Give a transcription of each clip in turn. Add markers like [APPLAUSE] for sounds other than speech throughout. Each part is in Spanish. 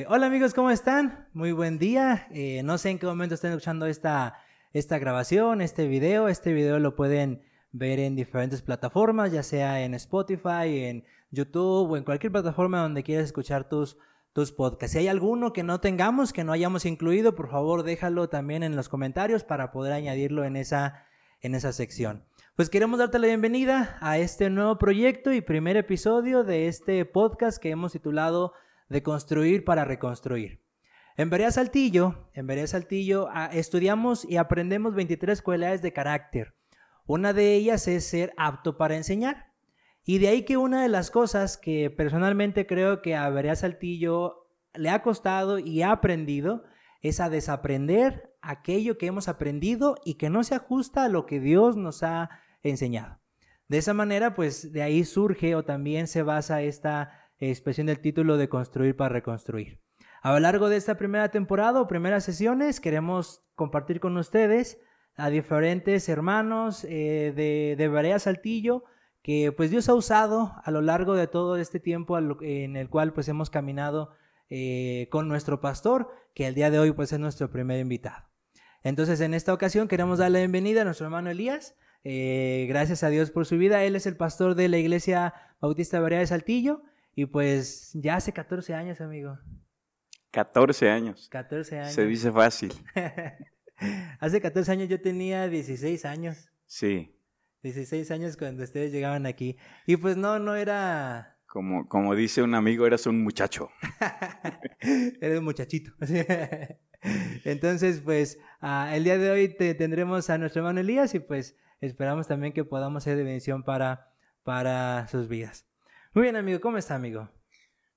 Eh, hola amigos, ¿cómo están? Muy buen día. Eh, no sé en qué momento están escuchando esta, esta grabación, este video. Este video lo pueden ver en diferentes plataformas, ya sea en Spotify, en YouTube o en cualquier plataforma donde quieras escuchar tus, tus podcasts. Si hay alguno que no tengamos, que no hayamos incluido, por favor déjalo también en los comentarios para poder añadirlo en esa, en esa sección. Pues queremos darte la bienvenida a este nuevo proyecto y primer episodio de este podcast que hemos titulado De construir para reconstruir. En Berea Saltillo, en Berea Saltillo ah, estudiamos y aprendemos 23 cualidades de carácter. Una de ellas es ser apto para enseñar. Y de ahí que una de las cosas que personalmente creo que a Berea Saltillo le ha costado y ha aprendido es a desaprender aquello que hemos aprendido y que no se ajusta a lo que Dios nos ha enseñado. De esa manera, pues de ahí surge o también se basa esta expresión del título de construir para reconstruir. A lo largo de esta primera temporada o primeras sesiones queremos compartir con ustedes a diferentes hermanos eh, de, de Barea Saltillo que pues Dios ha usado a lo largo de todo este tiempo en el cual pues hemos caminado eh, con nuestro pastor, que el día de hoy pues es nuestro primer invitado. Entonces en esta ocasión queremos darle la bienvenida a nuestro hermano Elías. Eh, gracias a Dios por su vida. Él es el pastor de la iglesia Bautista Berea de Saltillo y pues ya hace 14 años, amigo. 14 años. 14 años. Se dice fácil. [LAUGHS] hace 14 años yo tenía 16 años. Sí. 16 años cuando ustedes llegaban aquí. Y pues no, no era... Como, como dice un amigo, eras un muchacho. [LAUGHS] eres un muchachito. [LAUGHS] Entonces, pues, uh, el día de hoy te, tendremos a nuestro hermano Elías y pues esperamos también que podamos ser de bendición para, para sus vidas. Muy bien, amigo, ¿cómo está, amigo?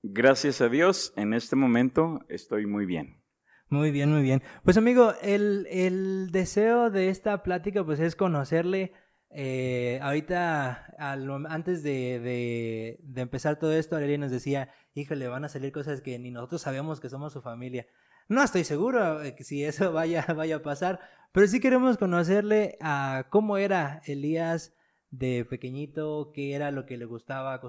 Gracias a Dios, en este momento estoy muy bien. Muy bien, muy bien. Pues amigo, el, el deseo de esta plática pues es conocerle. Eh, ahorita, al, antes de, de, de, empezar todo esto, Aurelia nos decía, híjole, van a salir cosas que ni nosotros sabemos que somos su familia. No estoy seguro si eso [LAUGHS] vaya, vaya a pasar, pero sí queremos conocerle a cómo era Elías de pequeñito, qué era lo que le gustaba,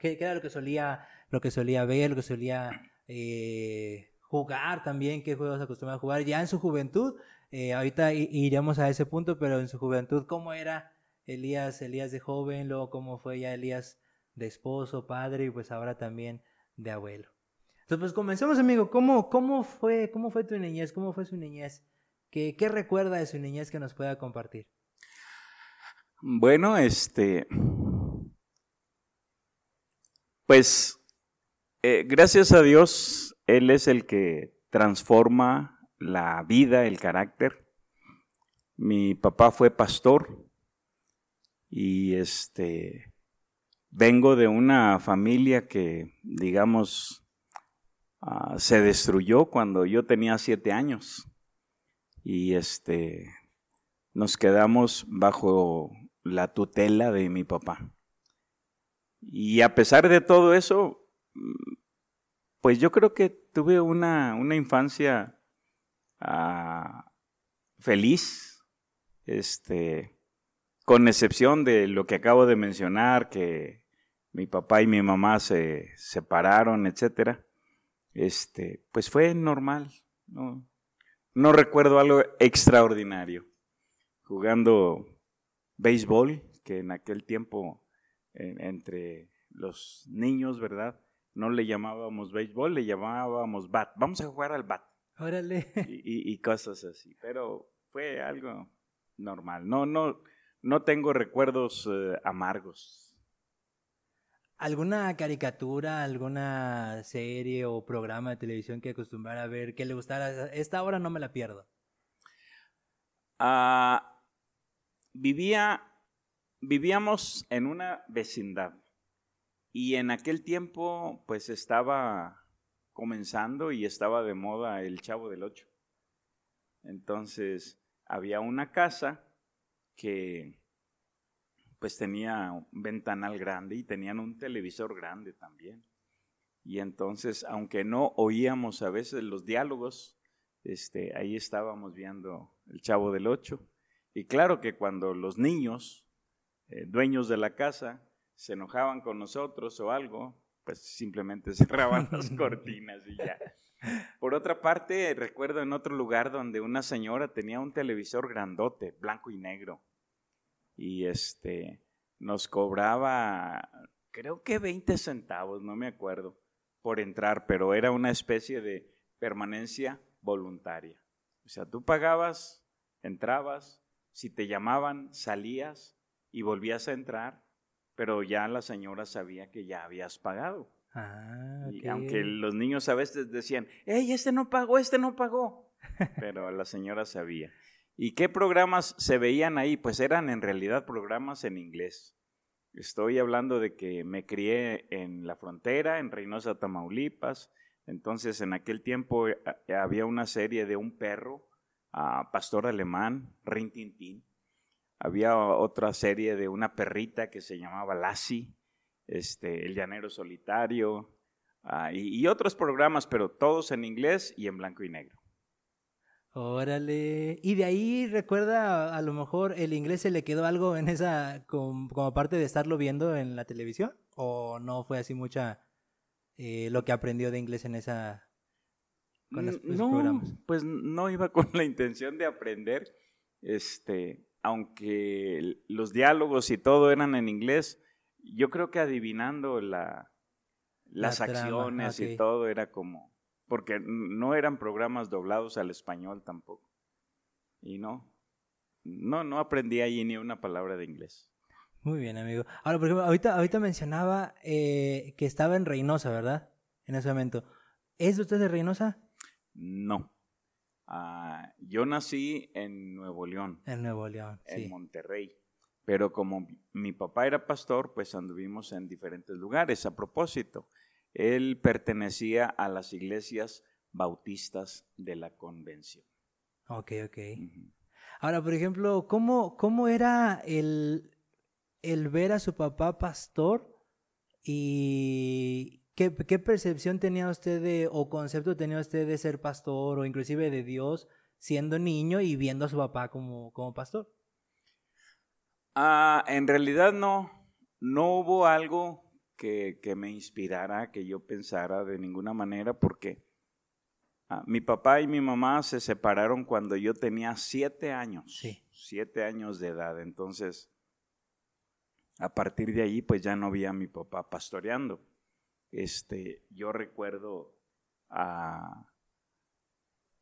qué, qué, era lo que solía, lo que solía ver, lo que solía eh, jugar también, qué juegos acostumbraba a jugar ya en su juventud. Eh, ahorita iremos a ese punto, pero en su juventud, ¿cómo era Elías, Elías de joven, luego cómo fue ya Elías de esposo, padre y pues ahora también de abuelo? Entonces, pues comencemos, amigo. ¿Cómo, cómo, fue, ¿Cómo fue tu niñez? ¿Cómo fue su niñez? ¿Qué, ¿Qué recuerda de su niñez que nos pueda compartir? Bueno, este. Pues, eh, gracias a Dios, Él es el que transforma la vida, el carácter. Mi papá fue pastor y este. Vengo de una familia que, digamos, Ah, se destruyó cuando yo tenía siete años y este nos quedamos bajo la tutela de mi papá. Y a pesar de todo eso, pues yo creo que tuve una, una infancia ah, feliz, este, con excepción de lo que acabo de mencionar, que mi papá y mi mamá se separaron, etcétera este, pues fue normal, no, no recuerdo algo extraordinario. Jugando béisbol, que en aquel tiempo entre los niños, ¿verdad? No le llamábamos béisbol, le llamábamos bat. Vamos a jugar al bat. Órale. Y, y, cosas así, pero fue algo normal. No, no, no tengo recuerdos eh, amargos. ¿Alguna caricatura, alguna serie o programa de televisión que acostumbrara a ver, que le gustara? Esta hora no me la pierdo. Ah, vivía, vivíamos en una vecindad y en aquel tiempo pues estaba comenzando y estaba de moda el Chavo del Ocho. Entonces había una casa que pues tenía un ventanal grande y tenían un televisor grande también. Y entonces, aunque no oíamos a veces los diálogos, este, ahí estábamos viendo el Chavo del Ocho. Y claro que cuando los niños, eh, dueños de la casa, se enojaban con nosotros o algo, pues simplemente [LAUGHS] cerraban las cortinas y ya. Por otra parte, recuerdo en otro lugar donde una señora tenía un televisor grandote, blanco y negro, y este nos cobraba, creo que 20 centavos, no me acuerdo, por entrar, pero era una especie de permanencia voluntaria. O sea, tú pagabas, entrabas, si te llamaban, salías y volvías a entrar, pero ya la señora sabía que ya habías pagado. Ah, Y aunque los niños a veces decían, hey, este no pagó, este no pagó, [LAUGHS] pero la señora sabía. ¿Y qué programas se veían ahí? Pues eran en realidad programas en inglés. Estoy hablando de que me crié en la frontera, en Reynosa, Tamaulipas. Entonces, en aquel tiempo eh, había una serie de un perro, pastor alemán, Rin Tin Tin. Había otra serie de una perrita que se llamaba Lassie, este, El Llanero Solitario, ah, y, otros programas, pero todos en inglés y en blanco y negro. Órale. Y de ahí recuerda, a lo mejor el inglés se le quedó algo en esa, com- como, parte de estarlo viendo en la televisión, o no fue así mucha eh, lo que aprendió de inglés en esa, con los, esos no, programas. pues no iba con la intención de aprender, este, aunque los diálogos y todo eran en inglés, yo creo que adivinando la, las La acciones y todo era como, porque no eran programas doblados al español tampoco. Y no, no, no aprendí allí ni una palabra de inglés. Muy bien, amigo. Ahora, por ejemplo, ahorita, ahorita mencionaba eh, que estaba en Reynosa, ¿verdad? En ese momento. ¿Es usted de Reynosa? No. Ah, yo nací en Nuevo León. En Nuevo León, en sí. Monterrey. Pero como mi- papá era pastor, pues anduvimos en diferentes lugares. A propósito, él pertenecía a las iglesias bautistas de la convención. Ok, ok. Ahora, por ejemplo, ¿cómo, cómo era el, el ver a su papá pastor y qué, qué percepción tenía usted de, o concepto tenía usted de ser pastor o inclusive de Dios siendo niño y viendo a su papá como, como pastor? Ah, en realidad no, no hubo algo que, que me inspirara, que yo pensara de ninguna manera, porque ah, mi papá y mi mamá se separaron cuando yo tenía siete años. Sí. Siete años de edad. Entonces, a partir de ahí, pues ya no vi a mi papá pastoreando. Este, yo recuerdo a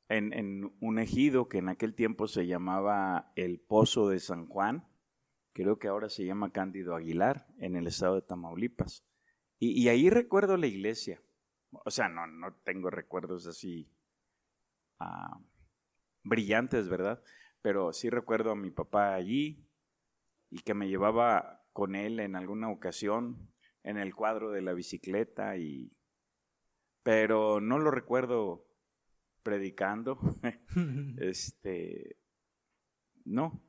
en, un ejido que en aquel tiempo se llamaba el Pozo de San Juan, creo que ahora se llama Cándido Aguilar, en el estado de Tamaulipas. Y, y ahí recuerdo la iglesia. O sea, no, no tengo recuerdos así ah, brillantes, ¿verdad? Pero sí recuerdo a mi papá allí y que me llevaba con él en alguna ocasión en el cuadro de la bicicleta y pero no lo recuerdo predicando [LAUGHS] este no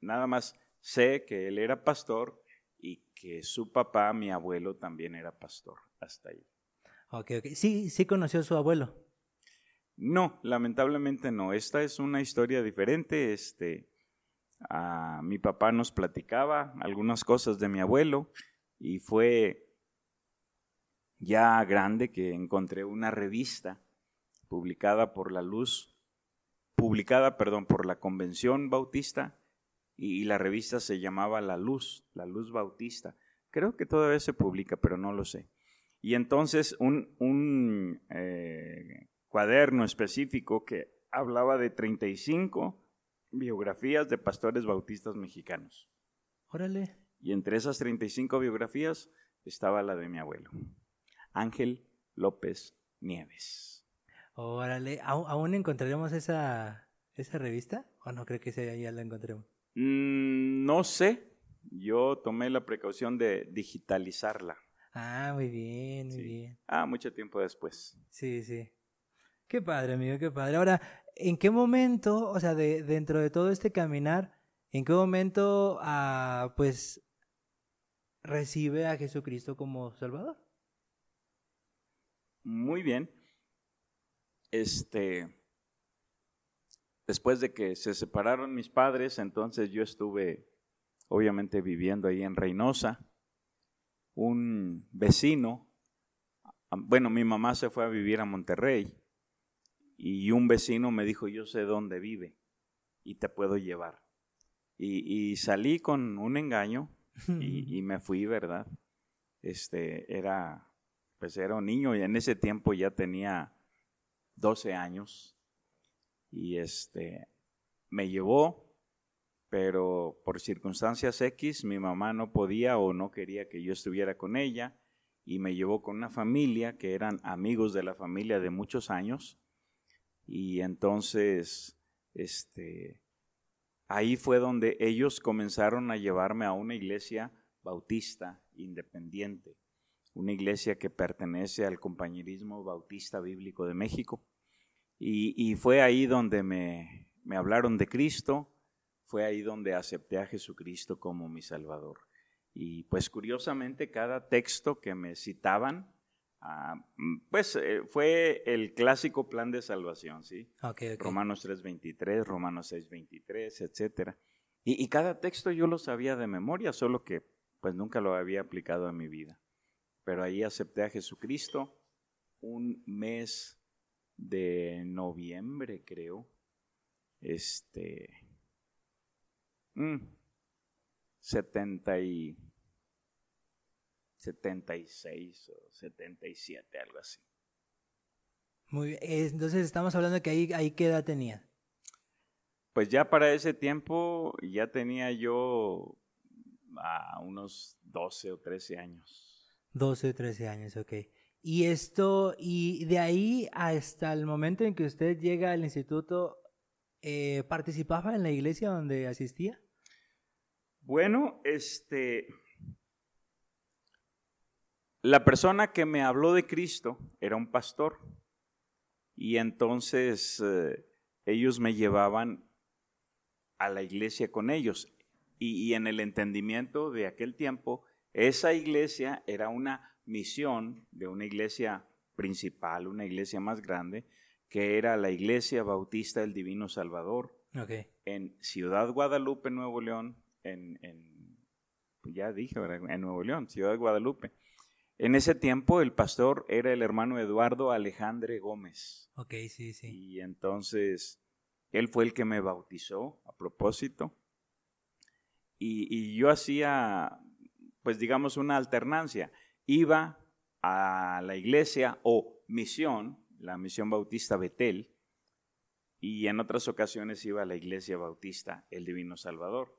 nada más sé que él era pastor y que su papá mi abuelo también era pastor hasta ahí ok, ok. Sí, sí conoció a su abuelo. no lamentablemente no esta es una historia diferente este ah, mi papá nos platicaba algunas cosas de mi abuelo y fue ya grande que encontré una revista publicada por la Luz, publicada, perdón, por la Convención Bautista y, la revista se llamaba La Luz, La Luz Bautista. Creo que todavía se publica, pero no lo sé. Y entonces un, un eh, cuaderno específico que hablaba de 35 biografías de pastores bautistas mexicanos. Órale. Y entre esas 35 biografías estaba la de mi abuelo, Ángel López Nieves. Órale. ¿Aún, encontraremos esa, esa revista? ¿O no creo que esa ya la encontremos? Mm, no sé, yo tomé la precaución de digitalizarla. Ah, muy bien, muy Sí. bien. Ah, mucho tiempo después. Sí, sí. Qué padre, amigo, qué padre. Ahora, ¿en qué momento, o sea, de, dentro de todo este caminar, en qué momento, ah, pues, recibe a Jesucristo como Salvador? Muy bien. Este, después de que se separaron mis padres, entonces yo estuve, obviamente, viviendo ahí en Reynosa. Un vecino bueno, mi mamá se fue a vivir a Monterrey y un vecino me dijo, yo sé dónde vive y te puedo llevar. Y, salí con un engaño y, y, me fui, ¿verdad? Este, era, pues era un niño y en ese tiempo ya tenía 12 años y este, me llevó, pero por circunstancias X mi mamá no podía o no quería que yo estuviera con ella y me llevó con una familia que eran amigos de la familia de muchos años y entonces este ahí fue donde ellos comenzaron a llevarme a una iglesia bautista independiente, una iglesia que pertenece al compañerismo bautista bíblico de México. Y, fue ahí donde me, me hablaron de Cristo, fue ahí donde acepté a Jesucristo como mi Salvador. Y pues curiosamente cada texto que me citaban, ah, pues eh, fue el clásico plan de salvación, ¿sí? Romanos 3.23, Romanos 6.23, etc. Y, y, cada texto yo lo sabía de memoria, solo que pues nunca lo había aplicado a mi vida. Pero ahí acepté a Jesucristo un mes de noviembre, creo. Este... Mm, 70 y 76 o 77, algo así. Muy bien. Entonces estamos hablando de que ahí, ahí qué edad tenía. Pues ya para ese tiempo ya tenía yo a unos 12 o 13 años. 12 o 13 años, ok. Y esto, y de ahí hasta el momento en que usted llega al instituto, eh, ¿participaba en la iglesia donde asistía? Bueno, este, la persona que me habló de Cristo era un pastor. Y entonces eh, ellos me llevaban a la iglesia con ellos. Y, en el entendimiento de aquel tiempo, esa iglesia era una misión de una iglesia principal, una iglesia más grande, que era la Iglesia Bautista del Divino Salvador, en Ciudad Guadalupe, Nuevo León, en, ya dije, en Nuevo León, Ciudad Guadalupe. En ese tiempo el pastor era el hermano Eduardo Alejandre Gómez. Ok, sí, sí. Y entonces él fue el que me bautizó a propósito y, yo hacía, pues digamos, una alternancia. Iba a la iglesia o misión, la misión bautista Betel, y en otras ocasiones iba a la iglesia bautista El Divino Salvador.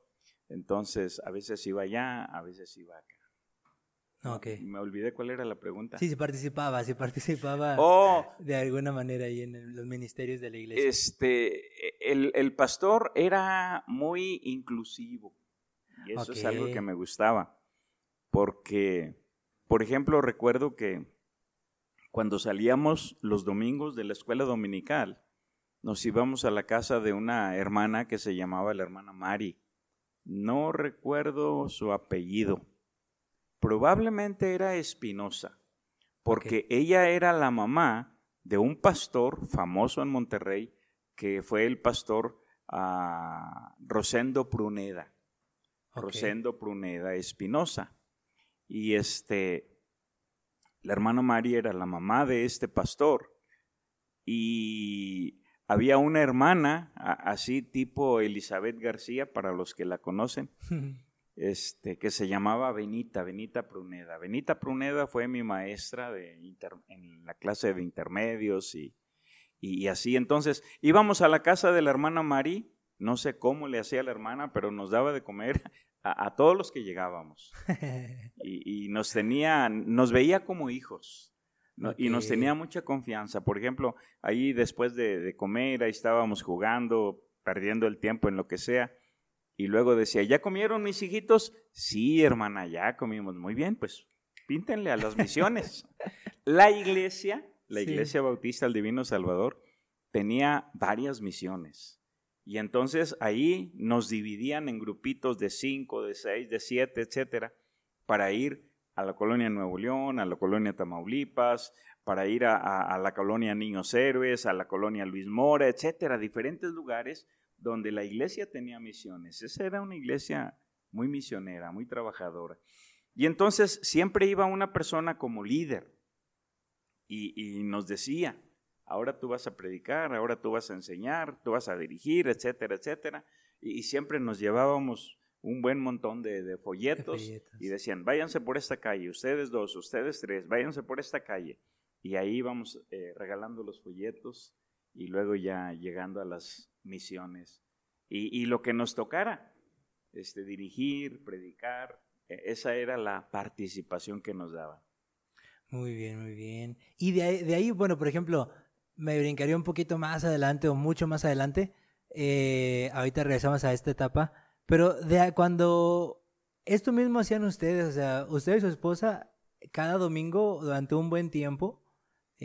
Entonces, a veces iba allá, a veces iba acá. Okay. Me olvidé cuál era la pregunta. Sí, sí participaba, sí participaba [LAUGHS] oh. de alguna manera ahí en los ministerios de la iglesia. Este, el, el pastor era muy inclusivo. Y eso es algo que me gustaba, porque, por ejemplo, recuerdo que cuando salíamos los domingos de la escuela dominical, nos íbamos a la casa de una hermana que se llamaba la hermana Mari. No recuerdo su apellido. Probablemente era Espinosa, porque ella era la mamá de un pastor famoso en Monterrey, que fue el pastor ah, Rosendo Pruneda. Rosendo Pruneda Espinosa. Y este, la hermana María era la mamá de este pastor. Y había una hermana, así tipo Elizabeth García, para los que la conocen, [LAUGHS] este, que se llamaba Benita, Benita Pruneda. Benita Pruneda fue mi maestra de en la clase de intermedios y, y, así. Entonces íbamos a la casa de la hermana María no sé cómo le hacía la hermana, pero nos daba de comer [LAUGHS] a, todos los que llegábamos. [LAUGHS] Y, nos tenía, nos veía como hijos. Y nos tenía mucha confianza. Por ejemplo, ahí después de, comer, ahí estábamos jugando, perdiendo el tiempo en lo que sea. Y luego decía, ¿ya comieron mis hijitos? Sí, hermana, ya comimos. Muy bien, pues píntenle a las misiones. [LAUGHS] la iglesia, la iglesia bautista del Divino Salvador, tenía varias misiones. Y entonces ahí nos dividían en grupitos de cinco, de seis, de siete, etcétera, para ir a la colonia Nuevo León, a la colonia Tamaulipas, para ir a, la colonia Niños Héroes, a la colonia Luis Mora, etcétera, diferentes lugares donde la iglesia tenía misiones. Esa era una iglesia muy misionera, muy trabajadora. Y entonces siempre iba una persona como líder. y, nos decía, ahora tú vas a predicar, ahora tú vas a enseñar, tú vas a dirigir, etcétera, etcétera. Y, siempre nos llevábamos un buen montón de, folletos, y decían, váyanse por esta calle, ustedes dos, ustedes tres, váyanse por esta calle. Y ahí íbamos eh, regalando los folletos y luego ya llegando a las misiones. Y, y lo que nos tocara, este, dirigir, predicar, e, esa era la participación que nos daba. Muy bien, muy bien. Y de ahí, bueno, por ejemplo, me brincaría un poquito más adelante o mucho más adelante. Eh, ahorita regresamos a esta etapa. Pero de cuando esto mismo hacían ustedes, o sea, usted y su esposa, cada domingo durante un buen tiempo,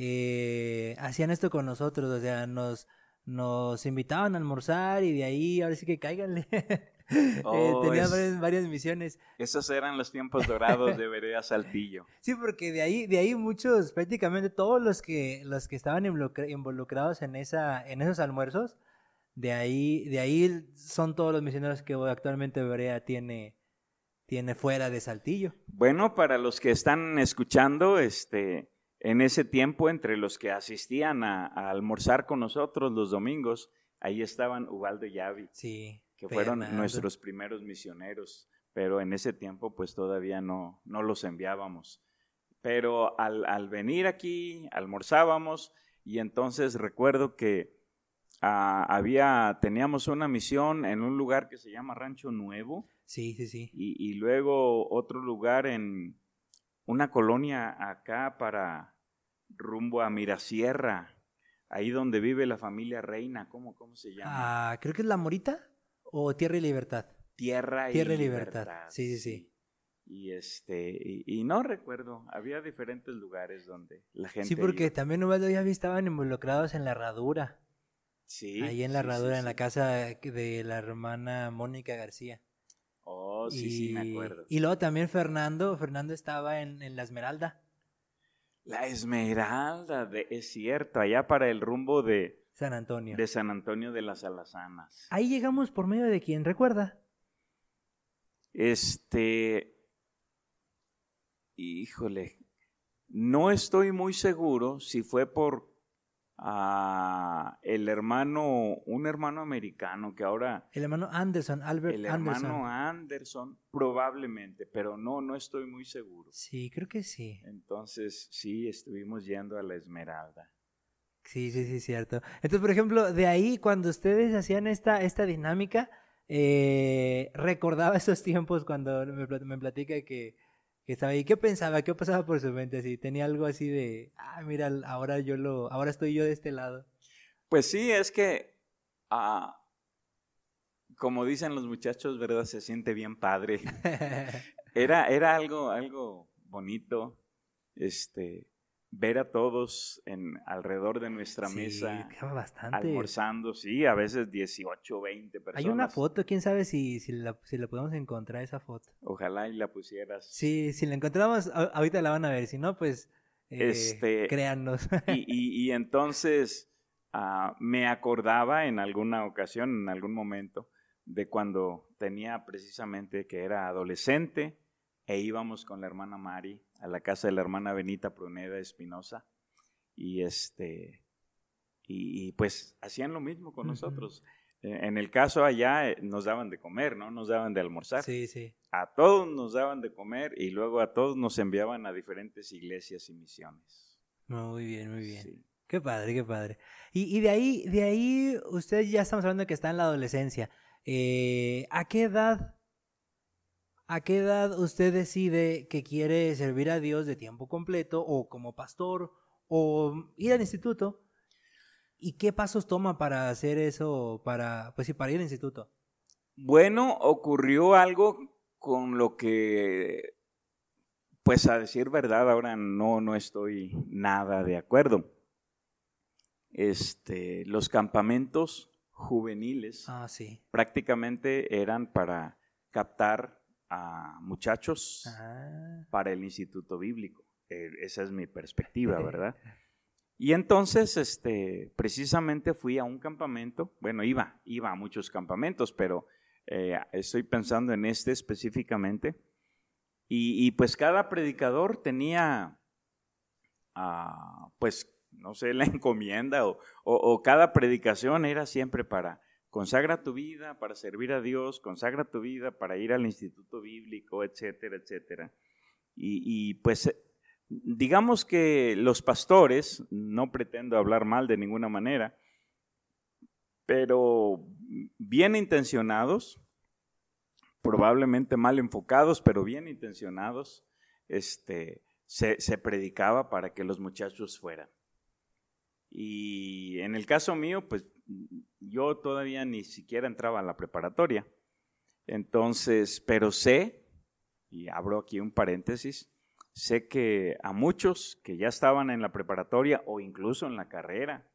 eh, hacían esto con nosotros, o sea, nos, nos invitaban a almorzar y de ahí, ahora sí que cáiganle. [LAUGHS] Eh, oh, varias, misiones. Esos eran los tiempos dorados de Berea Saltillo. [LAUGHS] sí, porque de ahí, de ahí muchos, prácticamente todos los que, los que estaban involucrados en, esa, en esos almuerzos, de ahí, de ahí son todos los misioneros que actualmente Berea tiene, tiene fuera de Saltillo. Bueno, para los que están escuchando, este, en ese tiempo, entre los que asistían a, almorzar con nosotros los domingos, ahí estaban Ubaldo y Yavi, sí, que fueron nuestros primeros misioneros, pero en ese tiempo pues todavía no, no los enviábamos. Pero al, al venir aquí, almorzábamos y entonces recuerdo que ah, había, teníamos una misión en un lugar que se llama Rancho Nuevo. Sí, sí, sí. Y, y luego otro lugar en una colonia acá para rumbo a Mirasierra, ahí donde vive la familia Reina, ¿cómo, cómo se llama? Ah, creo que es La Morita o Tierra y Libertad. Tierra y, Tierra y libertad. Sí, sí, sí. Y este, y, no recuerdo, había diferentes lugares donde la gente. Sí, porque también Ubaldo ya estaban involucrados en la herradura. Sí. Ahí en la herradura, en la casa de la hermana Mónica García. Oh, sí, sí, me acuerdo. Y luego también Fernando, Fernando estaba en, la Esmeralda. La Esmeralda, es cierto, allá para el rumbo de San Antonio. De San Antonio de las Alazanas. Ahí llegamos por medio de quién, ¿recuerda? Este, híjole, no estoy muy seguro si fue por a el hermano, un hermano americano que ahora... El hermano Anderson, Albert El hermano Anderson. probablemente, pero no, no estoy muy seguro. Sí, creo que sí. Entonces, sí, estuvimos yendo a la Esmeralda. Sí, sí, sí, cierto. Entonces, por ejemplo, de ahí, cuando ustedes hacían esta, esta dinámica, eh, recordaba [LAUGHS] esos tiempos cuando me, me platica que que estaba ahí. ¿Qué pensaba? ¿Qué pasaba por su mente? Si tenía algo así de, ah, mira, ahora yo lo, ahora estoy yo de este lado. Pues sí, es que, ah, como dicen los muchachos, ¿verdad? Se siente bien padre. [LAUGHS] era, era algo, algo bonito, este, ver a todos en alrededor de nuestra mesa bastante. almorzando, sí, a veces 18, 20 personas. Hay una foto, quién sabe si, si, la, si la podemos encontrar esa foto. Ojalá y la pusieras. Sí, si la encontramos, ahorita la van a ver, si no, pues eh, este, créannos. [LAUGHS] y, y, entonces ah, me acordaba en alguna ocasión, en algún momento, de cuando tenía precisamente que era adolescente e íbamos con la hermana Mari a la casa de la hermana Benita Pruneda Espinosa y este y, pues hacían lo mismo con nosotros. E, en el caso allá eh, nos daban de comer, ¿no? Nos daban de almorzar. Sí, sí. A todos nos daban de comer y luego a todos nos enviaban a diferentes iglesias y misiones. Muy bien, muy bien. Qué padre, qué padre. Y, y, de ahí, de ahí, usted ya estamos hablando de que está en la adolescencia. Eh, ¿A qué edad ¿A qué edad usted decide que quiere servir a Dios de tiempo completo o como pastor o ir al instituto? ¿Y qué pasos toma para hacer eso, para, pues sí, para ir al instituto? Bueno, ocurrió algo con lo que, pues a decir verdad, ahora no, no estoy nada de acuerdo. Este, los campamentos juveniles ah, sí. prácticamente eran para captar a muchachos ah. para el Instituto Bíblico. Eh, esa es mi perspectiva, [LAUGHS] ¿verdad? Y entonces, este, precisamente fui a un campamento, bueno, iba, iba a muchos campamentos, pero eh, estoy pensando en este específicamente. Y, pues cada predicador tenía pues, no sé, la [LAUGHS] encomienda o, cada predicación era siempre para consagra tu vida para servir a Dios, consagra tu vida para ir al instituto bíblico, etcétera, etcétera. Y, pues digamos que los pastores, no pretendo hablar mal de ninguna manera, pero bien intencionados, probablemente mal enfocados, pero bien intencionados, este, se, predicaba para que los muchachos fueran. Y en el caso mío, pues yo todavía ni siquiera entraba a la preparatoria. Entonces, pero sé, y abro aquí un paréntesis, sé que a muchos que ya estaban en la preparatoria o incluso en la carrera,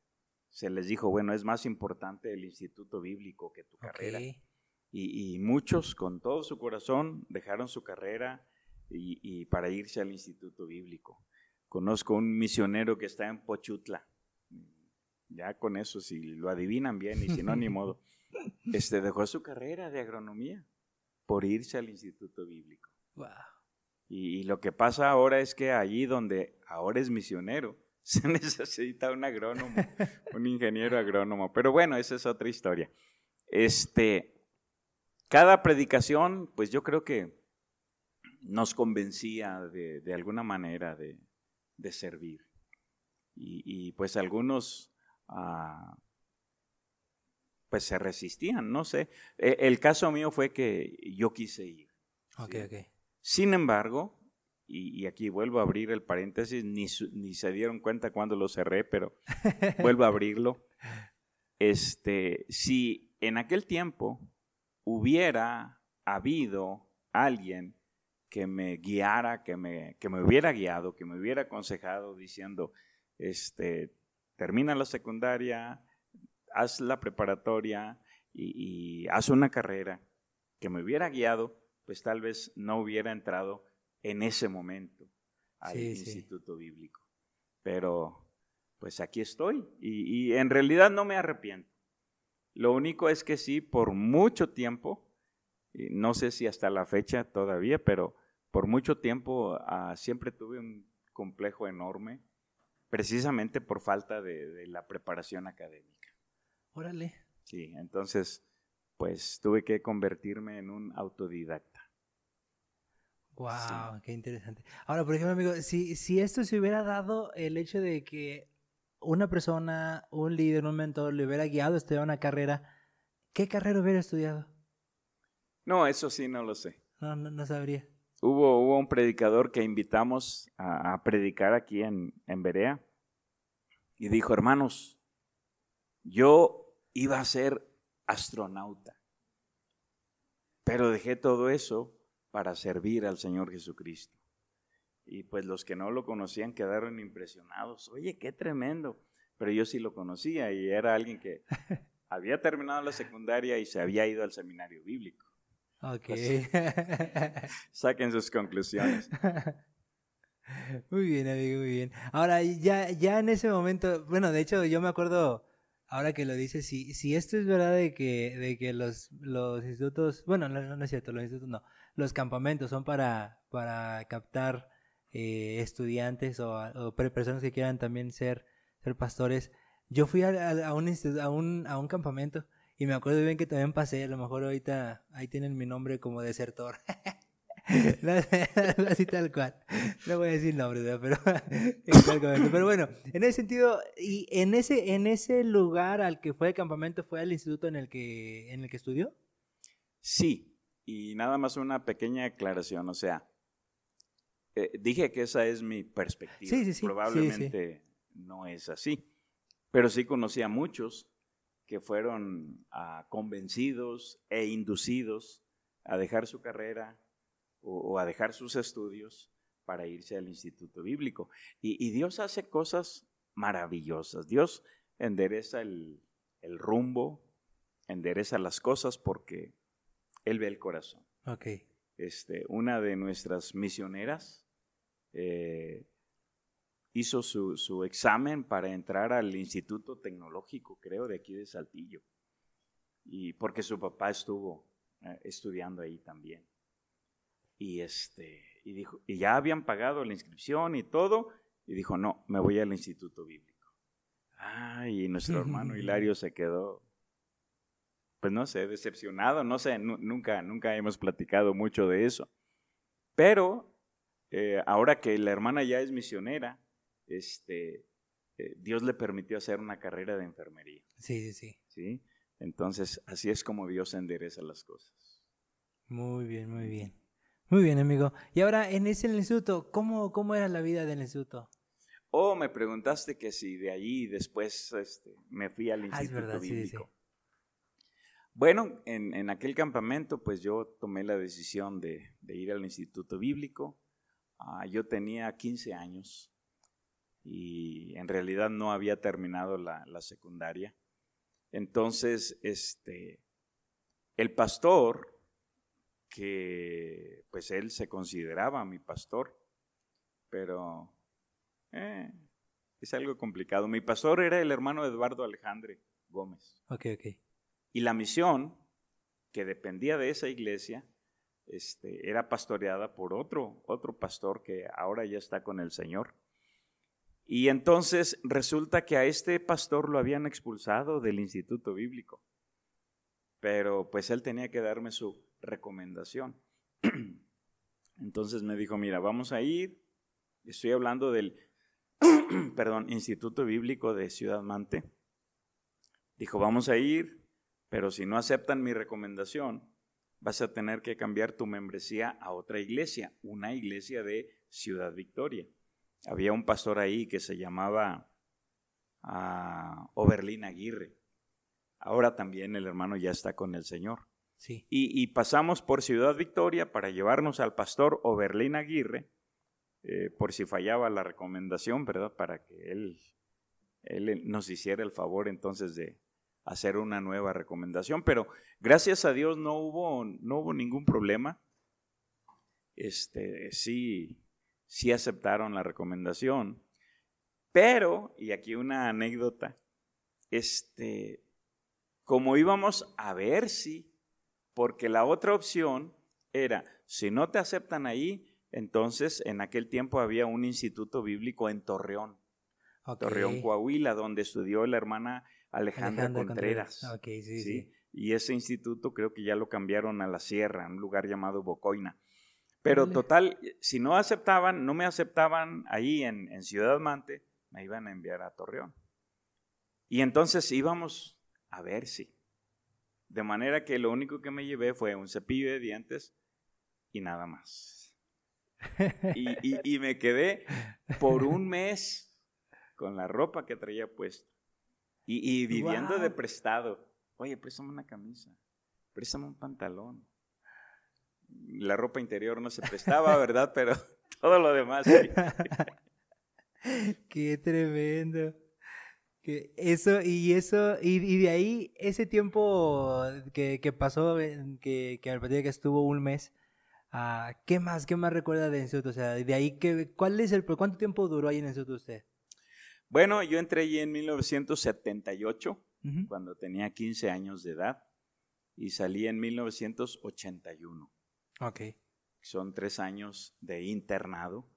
se les dijo, bueno, es más importante el instituto bíblico que tu carrera. Y, muchos con todo su corazón dejaron su carrera y, para irse al instituto bíblico. Conozco un misionero que está en Pochutla. Ya con eso, si lo adivinan bien y si no, ni modo. [LAUGHS] Este, dejó su carrera de agronomía por irse al instituto bíblico. Y, y, lo que pasa ahora es que allí donde ahora es misionero, [LAUGHS] se necesita un agrónomo, [LAUGHS] un ingeniero agrónomo. Pero bueno, esa es otra historia. Este, cada predicación, pues yo creo que nos convencía de, alguna manera de, servir. Y, pues algunos pues se resistían, no sé. E, el caso mío fue que yo quise ir. Sin embargo, y, aquí vuelvo a abrir el paréntesis, ni, ni se dieron cuenta cuando lo cerré, pero [LAUGHS] vuelvo a abrirlo. Este, si en aquel tiempo hubiera habido alguien que me guiara, que me, que me hubiera guiado, que me hubiera aconsejado diciendo, este, termina la secundaria, haz la preparatoria y, y haz una carrera, que me hubiera guiado, pues tal vez no hubiera entrado en ese momento al Instituto Bíblico. Pero pues aquí estoy y, en realidad no me arrepiento. Lo único es que sí, por mucho tiempo, no sé si hasta la fecha todavía, pero por mucho tiempo ah, siempre tuve un complejo enorme, precisamente por falta de, de, la preparación académica. Órale. Sí, entonces, pues tuve que convertirme en un autodidacta. Wow, qué interesante. Ahora, por ejemplo, amigo, si, si esto se hubiera dado el hecho de que una persona, un líder, un mentor le hubiera guiado a estudiar una carrera, ¿qué carrera hubiera estudiado? No, eso sí no lo sé. No, no, sabría. Hubo, hubo un predicador que invitamos a, predicar aquí en, en Berea y dijo, hermanos, yo iba a ser astronauta, pero dejé todo eso para servir al Señor Jesucristo. Y pues los que no lo conocían quedaron impresionados. Oye, qué tremendo. Pero yo sí lo conocía y era alguien que [LAUGHS] había terminado la secundaria y se había ido al seminario bíblico. Ok. [LAUGHS] saquen sus conclusiones. [LAUGHS] Muy bien, amigo, muy bien. Ahora, ya, ya en ese momento, bueno, de hecho, yo me acuerdo, ahora que lo dices, si, si esto es verdad de que, de que los, los institutos, bueno, no, no es cierto, los institutos no, los campamentos son para, para captar eh, estudiantes o, personas que quieran también ser, ser pastores. Yo fui a, a, un, a, un, a un campamento y me acuerdo bien que también pasé, a lo mejor ahorita ahí tienen mi nombre como desertor. [LAUGHS] [LAUGHS] Así tal cual. No voy a decir nombre, pero [LAUGHS] Pero bueno, en ese sentido, y en ese, en ese lugar al que fue el campamento, ¿fue el instituto en el que, en el que estudió? Sí, y nada más una pequeña aclaración, o sea, eh, dije que esa es mi perspectiva. Sí, sí, sí. Probablemente no es así, pero sí conocí a muchos que fueron ah, convencidos e inducidos a dejar su carrera o, a dejar sus estudios para irse al instituto bíblico. Y, Dios hace cosas maravillosas. Dios endereza el, el rumbo, endereza las cosas porque él ve el corazón. Ok. Este, una de nuestras misioneras eh, hizo su, examen para entrar al Instituto Tecnológico, creo, de aquí de Saltillo. Y porque su papá estuvo eh, estudiando ahí también. Y este, y dijo, y ya habían pagado la inscripción y todo, y dijo, no, me voy al instituto bíblico. Ay, y nuestro hermano Hilario se quedó, pues no sé, decepcionado, no sé, nunca, nunca hemos platicado mucho de eso. Pero eh, ahora que la hermana ya es misionera, este, eh, Dios le permitió hacer una carrera de enfermería. Sí, sí, sí. ¿Sí? Entonces, así es como Dios endereza las cosas. Muy bien, muy bien. Muy bien, amigo. Y ahora, en ese instituto, ¿cómo, cómo era la vida del instituto? Oh, me preguntaste que si de allí después este, me fui al ah, instituto bíblico. Bueno, en, en, aquel campamento, pues yo tomé la decisión de, de ir al instituto bíblico. Ah, yo tenía 15 años y en realidad no había terminado la, la secundaria. Entonces, este, el pastor que pues él se consideraba mi pastor, pero eh, es algo complicado. Mi pastor era el hermano Eduardo Alejandre Gómez. Ok, ok. Y la misión que dependía de esa iglesia este, era pastoreada por otro, otro pastor que ahora ya está con el Señor. Y entonces resulta que a este pastor lo habían expulsado del instituto bíblico. Pero pues él tenía que darme su recomendación. [CLEARS THROAT] Entonces me dijo, mira, vamos a ir, estoy hablando del, [CLEARS THROAT] perdón, Instituto Bíblico de Ciudad Mante. Dijo, vamos a ir, pero si no aceptan mi recomendación, vas a tener que cambiar tu membresía a otra iglesia, una iglesia de Ciudad Victoria. Había un pastor ahí que se llamaba uh, Oberlin Aguirre. Ahora también el hermano ya está con el Señor. Y, pasamos por Ciudad Victoria para llevarnos al pastor Oberlin Aguirre, eh, por si fallaba la recomendación, ¿verdad? Para que él, él nos hiciera el favor entonces de hacer una nueva recomendación. Pero gracias a Dios no hubo, no hubo ningún problema. Este, sí, sí aceptaron la recomendación. Pero, y aquí una anécdota, este, como íbamos a ver si porque la otra opción era, si no te aceptan ahí, entonces en aquel tiempo había un instituto bíblico en Torreón, Torreón, Coahuila, donde estudió la hermana Alejandra, Contreras. sí, Y ese instituto creo que ya lo cambiaron a la Sierra, un lugar llamado Bocoina. Pero total, si no aceptaban, no me aceptaban ahí en, en Ciudad Mante, me iban a enviar a Torreón. Y entonces íbamos a ver si. De manera que lo único que me llevé fue un cepillo de dientes y nada más. Y, me quedé por un mes con la ropa que traía puesta y, viviendo de prestado. Oye, préstame una camisa, préstame un pantalón. La ropa interior no se prestaba, [LAUGHS] ¿verdad? Pero [LAUGHS] todo lo demás. [LAUGHS] Qué tremendo. Que eso, y eso, y, de ahí, ese tiempo que, pasó, que, que al partir que estuvo un mes, uh, ¿qué más, qué más recuerda de instituto? O sea, de ahí, que, ¿cuál es el, cuánto tiempo duró ahí en el instituto usted? Bueno, yo entré allí en 1978, cuando tenía 15 años de edad, y salí en 1981. Ok. Son tres años de internado.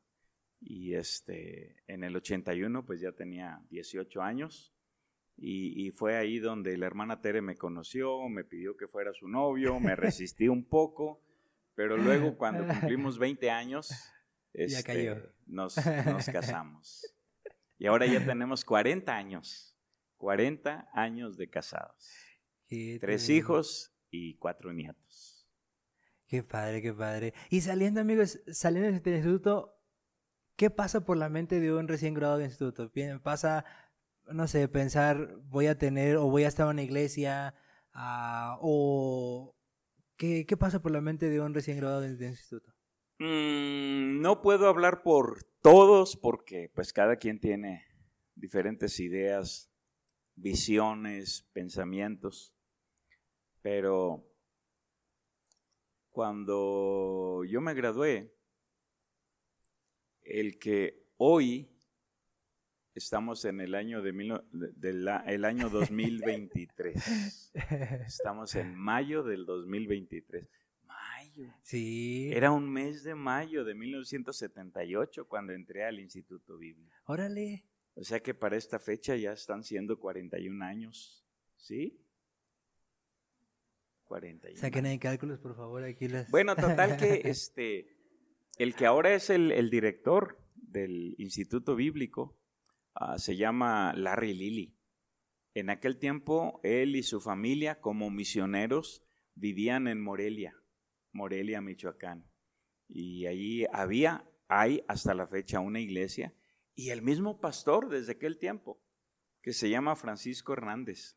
Y este, en el 81 pues ya tenía 18 años y, fue ahí donde la hermana Tere me conoció, me pidió que fuera su novio, me [LAUGHS] resistí un poco, pero luego cuando cumplimos 20 años [LAUGHS] este, nos, nos casamos. Y ahora ya tenemos 40 años, 40 años de casados. Tres hijos y cuatro nietos. Qué padre, qué padre. Y saliendo, amigos, saliendo del instituto, ¿Qué pasa por la mente de un recién graduado de instituto? Pasa, no sé, pensar, voy a tener o voy a estar en una iglesia, uh, o ¿qué, ¿qué, pasa por la mente de un recién graduado de, instituto? Mm, no puedo hablar por todos porque pues cada quien tiene diferentes ideas, visiones, pensamientos, pero cuando yo me gradué, el que hoy estamos en el año de, el año 2023. [LAUGHS] Estamos en mayo del 2023. mayo. Sí. Era un mes de mayo de 1978 cuando entré al Instituto Bíblico. Órale. O sea que para esta fecha ya están siendo 41 años. ¿Sí? 41. Saquen ahí cálculos, por favor, aquí las... [LAUGHS] Bueno, total que [LAUGHS] este, el que ahora es el, el director del Instituto Bíblico ah, se llama Larry Lilly. En aquel tiempo, él y su familia, como misioneros, vivían en Morelia, Morelia, Michoacán. Y allí había, hay hasta la fecha una iglesia y el mismo pastor desde aquel tiempo, que se llama Francisco Hernández.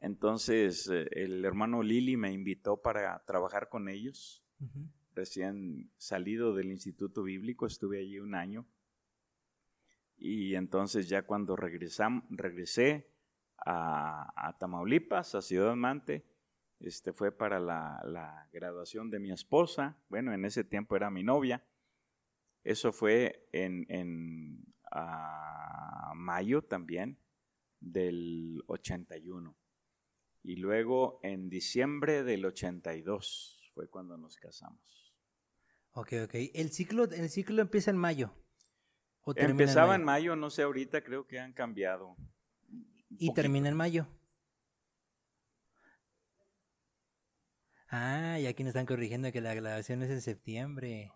Entonces, eh, el hermano Lili me invitó para trabajar con ellos. Recién salido del Instituto Bíblico, estuve allí un año. Y entonces ya cuando regresam- regresé a, a Tamaulipas, a Ciudad Mante, este fue para la, la graduación de mi esposa. Bueno, en ese tiempo era mi novia. Eso fue en, en ah, mayo también del 81. Y luego en diciembre del 82 fue cuando nos casamos. Ok, ok. El ciclo, el ciclo empieza en mayo. ¿O termina en Empezaba mayo? en mayo, no sé, ahorita creo que han cambiado. Y termina en mayo. Ah, y aquí nos están corrigiendo que la grabación es en septiembre.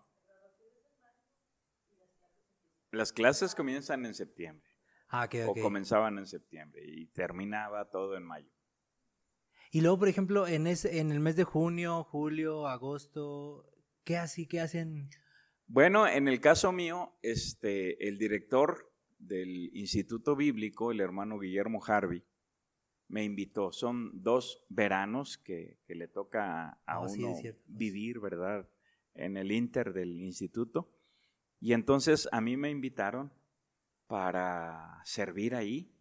Las clases comienzan en septiembre, Ah, ok, ok. o comenzaban en septiembre y terminaba todo en mayo. Y luego, por ejemplo, en, ese, en el mes de junio, julio, agosto, ¿qué así? ¿Qué hacen? Bueno, en el caso mío, este, el director del Instituto Bíblico, el hermano Guillermo Harvey, me invitó. Son dos veranos que, que le toca a, Oh, uno vivir, ¿verdad? En el Inter del instituto. Y entonces a mí me invitaron para servir ahí.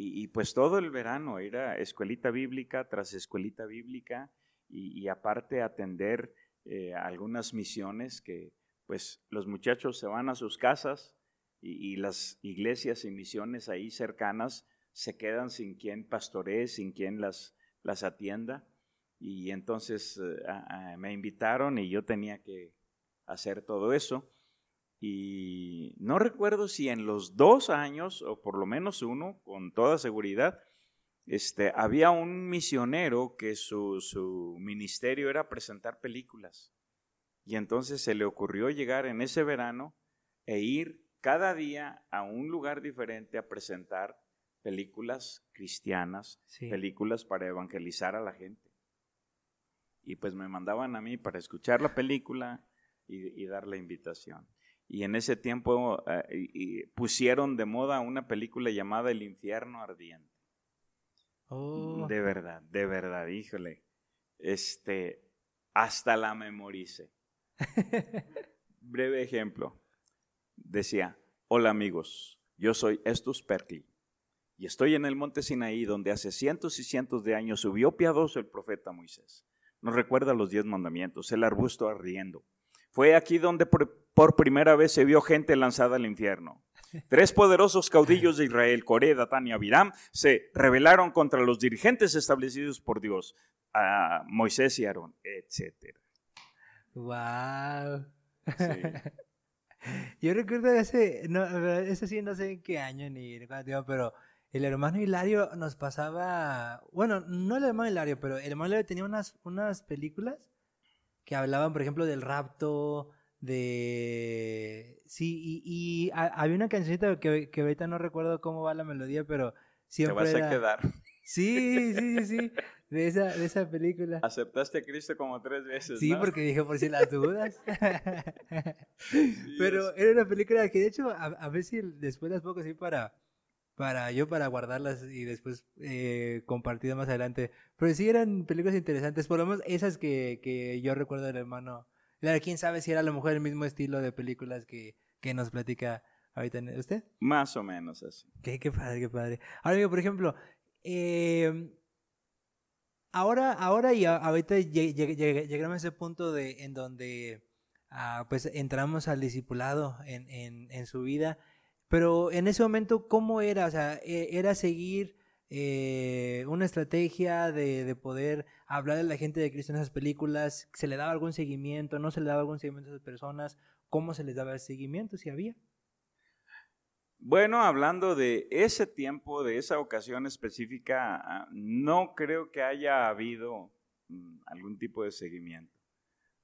Y, pues todo el verano era escuelita bíblica tras escuelita bíblica y, aparte atender eh, algunas misiones que pues los muchachos se van a sus casas y, las iglesias y misiones ahí cercanas se quedan sin quien pastoree, sin quien las, las atienda. Y entonces eh, me invitaron y yo tenía que hacer todo eso. Y no recuerdo si en los dos años, o por lo menos uno, con toda seguridad, este, había un misionero que su, su ministerio era presentar películas. Y entonces se le ocurrió llegar en ese verano e ir cada día a un lugar diferente a presentar películas cristianas, Sí. películas para evangelizar a la gente. Y pues me mandaban a mí para escuchar la película y, y dar la invitación. Y en ese tiempo eh, y- pusieron de moda una película llamada El infierno ardiente. Oh, De verdad, de verdad, híjole. Este, hasta la memoricé. [LAUGHS] Breve ejemplo. Decía, hola amigos, yo soy Estus Perkli y estoy en el monte Sinaí donde hace cientos y cientos de años subió piadoso el profeta Moisés. Nos recuerda los diez mandamientos, el arbusto ardiendo. Fue aquí donde por, primera vez se vio gente lanzada al infierno. [LAUGHS] Tres poderosos caudillos de Israel, Coré, Datán y Abiram, se rebelaron contra los dirigentes establecidos por Dios, a Moisés y Aarón, etc. wow. Sí. [LAUGHS] Yo recuerdo ese, no, eso sí, no sé en qué año ni tiempo, pero el hermano Hilario nos pasaba, bueno, no el hermano Hilario, pero el hermano Hilario tenía unas, unas películas que hablaban, por ejemplo, del rapto, de... Sí, y, y ha- había una cancioncita que, que ahorita no recuerdo cómo va la melodía, pero Te siempre vas a era- quedar. [LAUGHS] Sí, sí, sí, sí, de esa, de esa película. Aceptaste a Cristo como tres veces. Sí, ¿no? porque dije por si las dudas. [LAUGHS] [LAUGHS] Pero era una película que de hecho a, a ver si después las pongo así para, para yo para guardarlas y después eh, compartir más adelante. Pero sí eran películas interesantes, por lo menos esas que, que yo recuerdo del hermano. Claro, quién sabe si era a lo mejor el mismo estilo de películas que, que nos platica ahorita usted. Más o menos así. Qué, qué padre, qué padre. Ahora, digo, por ejemplo, eh, ahora, ahora y ahorita lleg- lleg- lleg- llegamos a ese punto de, en donde ah, pues entramos al discipulado en, en, en su vida, pero en ese momento, ¿cómo era? O sea, eh, ¿era seguir eh, una estrategia de, de, poder hablar a la gente de Cristo en esas películas? ¿Se le daba algún seguimiento? ¿No se le daba algún seguimiento a esas personas? ¿Cómo se les daba el seguimiento? Si había. Bueno, hablando de ese tiempo, de esa ocasión específica, ah, no creo que haya habido mm, algún tipo de seguimiento,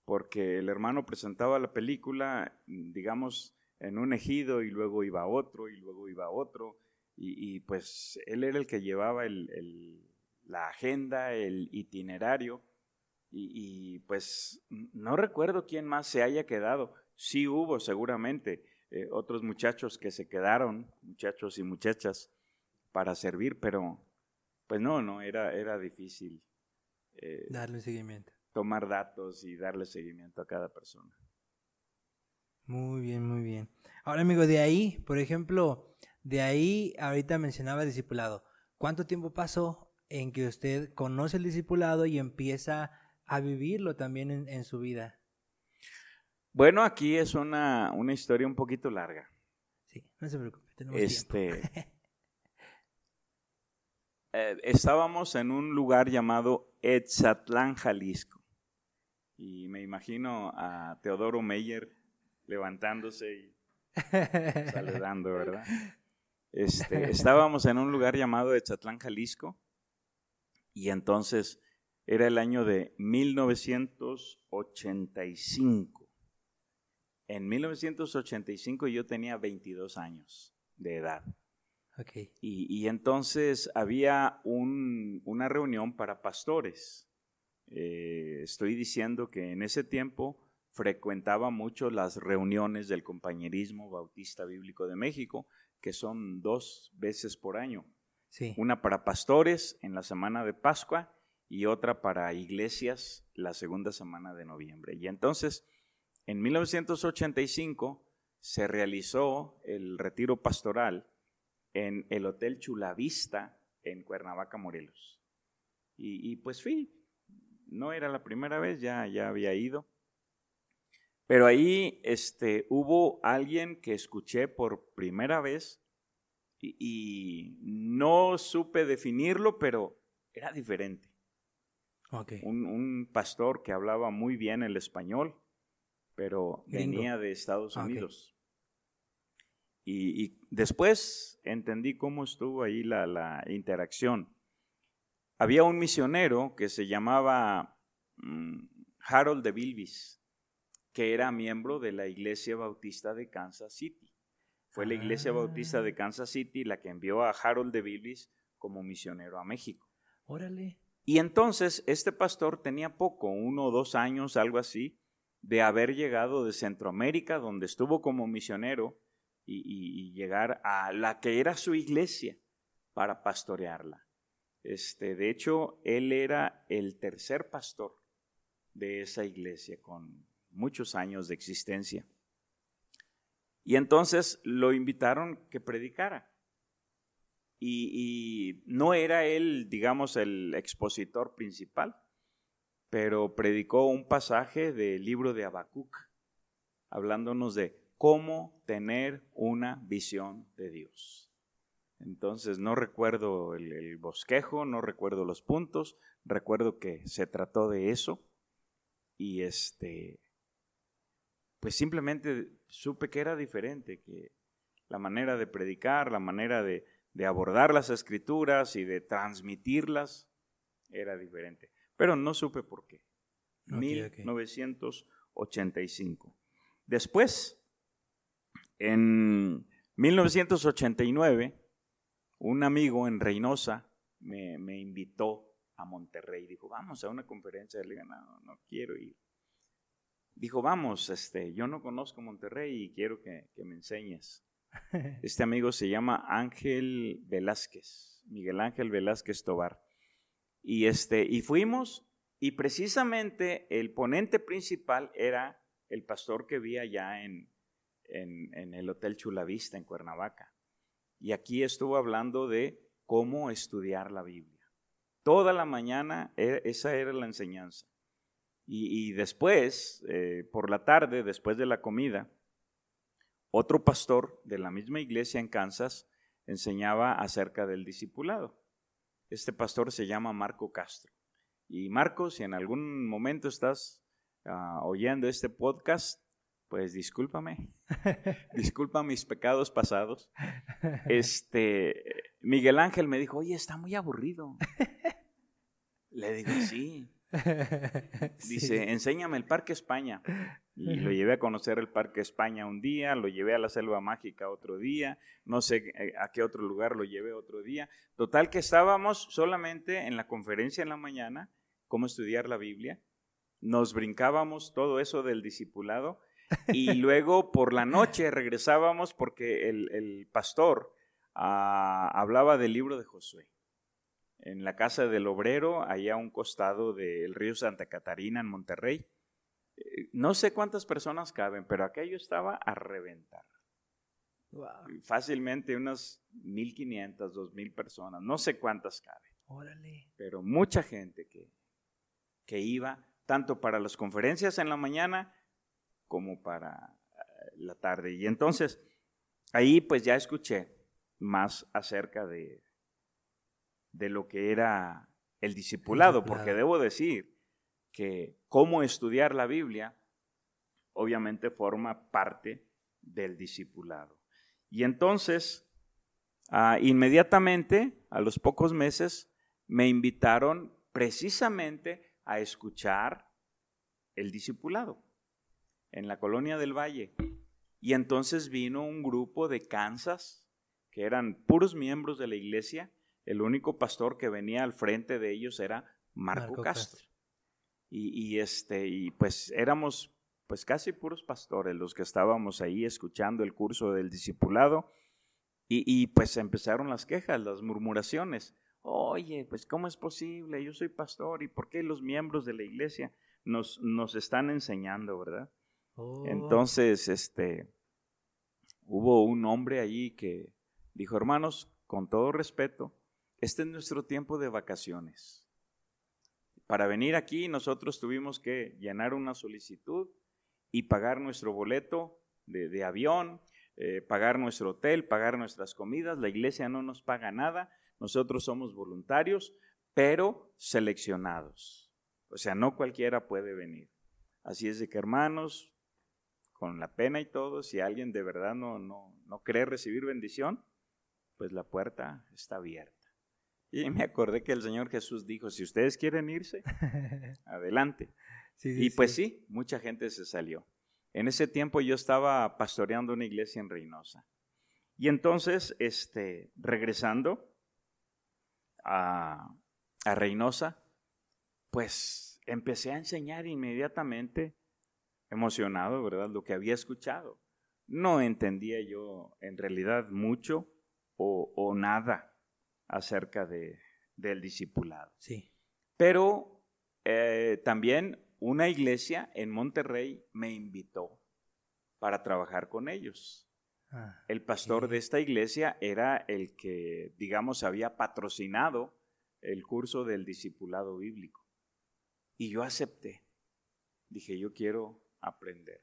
porque el hermano presentaba la película, mm, digamos, en un ejido y luego iba a otro y luego iba a otro, y, pues él era el que llevaba la agenda, el itinerario, y, y pues no recuerdo quién más se haya quedado, sí hubo seguramente eh, otros muchachos que se quedaron, muchachos y muchachas, para servir, pero pues no, no, era, era difícil. Eh, darle seguimiento. Tomar datos y darle seguimiento a cada persona. Muy bien, muy bien. Ahora, amigo, de ahí, por ejemplo, de ahí, ahorita mencionaba el discipulado. ¿Cuánto tiempo pasó en que usted conoce el discipulado y empieza a vivirlo también en su vida? Bueno, aquí es una, una historia un poquito larga. Sí, no se preocupe, tenemos este, [LAUGHS] eh, estábamos en un lugar llamado Etzatlán, Jalisco. Y me imagino a Teodoro Meyer levantándose y [LAUGHS] saludando, ¿verdad? Este, [LAUGHS] estábamos en un lugar llamado Etzatlán, Jalisco. Y entonces era el año de 1985. En 1985 yo tenía 22 años de edad. Okay. Y, entonces había una reunión para pastores. Eh, estoy diciendo que en ese tiempo frecuentaba mucho las reuniones del Compañerismo Bautista Bíblico de México, que son dos veces por año. Sí. Una para pastores en la semana de Pascua y otra para iglesias la segunda semana de noviembre. Y entonces en 1985 se realizó el retiro pastoral en el Hotel Chulavista en Cuernavaca, Morelos. Y, pues fui, no era la primera vez, ya, ya había ido. Pero ahí este, hubo alguien que escuché por primera vez y, no supe definirlo, pero era diferente. Un, un, pastor que hablaba muy bien el español pero venía de Estados ah, Unidos. Y, después entendí cómo estuvo ahí la, interacción. Había un misionero que se llamaba mm, Harold de Bilbis, que era miembro de la Iglesia Bautista de Kansas City. Fue la Iglesia Bautista de ah. Kansas City la que envió a Harold de como misionero a México. Órale. Y entonces este pastor tenía poco, uno o dos años, algo así, de haber llegado de Centroamérica, donde estuvo como misionero, y, llegar a la que era su iglesia para pastorearla. Este, de hecho, él era el tercer pastor de esa iglesia con muchos años de existencia. Y entonces lo invitaron que predicara. y, no era él, digamos, el expositor principal, pero predicó un pasaje del libro de Habacuc, hablándonos de cómo tener una visión de Dios. Entonces no recuerdo el, bosquejo, no recuerdo los puntos, recuerdo que se trató de eso y este, pues simplemente supe que era diferente, que la manera de predicar, la manera de abordar las escrituras y de transmitirlas era diferente pero no supe por qué. 1985. Después, en 1989, un amigo en Reynosa me, invitó a Monterrey. Dijo, vamos a una conferencia. Le dije, no, no quiero ir. Dijo, vamos, este, yo no conozco Monterrey y quiero que, que me enseñes. [LAUGHS] Este amigo se llama Ángel Velázquez, Miguel Ángel Velázquez Tobar. Y, este, y fuimos, y precisamente el ponente principal era el pastor que vi allá en, en, el Hotel Chulavista en Cuernavaca. Y aquí estuvo hablando de cómo estudiar la Biblia. Toda la mañana e, esa era la enseñanza. Y, después, eh, por la tarde, después de la comida, otro pastor de la misma iglesia en Kansas enseñaba acerca del discipulado. Este pastor se llama Marco Castro. Y Marco, si en algún momento estás ah, oyendo este podcast, pues discúlpame. [LAUGHS] Disculpa mis pecados pasados. Este, Miguel Ángel me dijo, oye, está muy aburrido. [LAUGHS] Le digo, sí. [LAUGHS] Dice, enséñame el Parque España. Y lo llevé a conocer el Parque España un día, lo llevé a la Selva Mágica otro día, no sé eh, a qué otro lugar lo llevé otro día. Total que estábamos solamente en la conferencia en la mañana, cómo estudiar la Biblia. Nos brincábamos todo eso del discipulado y [LAUGHS] luego por la noche regresábamos porque el, pastor ah, hablaba del libro de Josué en la casa del obrero, allá a un costado del río Santa Catarina, en Monterrey. Eh, no sé cuántas personas caben, pero aquello estaba a reventar. Fácilmente unas 1.500, 2.000 personas, no sé cuántas caben. Órale. Pero mucha gente que, que iba, tanto para las conferencias en la mañana como para eh, la tarde. Y entonces, ahí pues ya escuché más acerca de, de lo que era el discipulado, porque debo decir que cómo estudiar la Biblia obviamente forma parte del discipulado. Y entonces, ah, inmediatamente, a los pocos meses, me invitaron precisamente a escuchar el discipulado en la colonia del Valle. Y entonces vino un grupo de Kansas, que eran puros miembros de la iglesia, el único pastor que venía al frente de ellos era Marco, Castro. Y, este, y pues éramos pues casi puros pastores los que estábamos ahí escuchando el curso del discipulado. Y, y pues empezaron las quejas, las murmuraciones. Oye, pues ¿cómo es posible? Yo soy pastor y ¿por qué los miembros de la iglesia nos, nos están enseñando, verdad? Oh. Entonces, este, hubo un hombre allí que dijo, hermanos, con todo respeto, este es nuestro tiempo de vacaciones. Para venir aquí nosotros tuvimos que llenar una solicitud y pagar nuestro boleto de, avión, eh, pagar nuestro hotel, pagar nuestras comidas. La iglesia no nos paga nada, nosotros somos voluntarios, pero seleccionados. O sea, no cualquiera puede venir. Así es de que hermanos, con la pena y todo, si alguien de verdad no, no, no cree recibir bendición, pues la puerta está abierta. Y me acordé que el Señor Jesús dijo, si ustedes quieren irse, [LAUGHS] adelante. y pues sí. mucha gente se salió. En ese tiempo yo estaba pastoreando una iglesia en Reynosa. Y entonces, este, regresando a, a Reynosa, pues empecé a enseñar inmediatamente, emocionado, ¿verdad? Lo que había escuchado. No entendía yo en realidad mucho o, o nada acerca de, del discipulado. Sí. Pero eh, también una iglesia en Monterrey me invitó para trabajar con ellos. Ah, el pastor de esta iglesia era el que, digamos, había patrocinado el curso del discipulado bíblico. Y yo acepté. Dije, yo quiero aprender.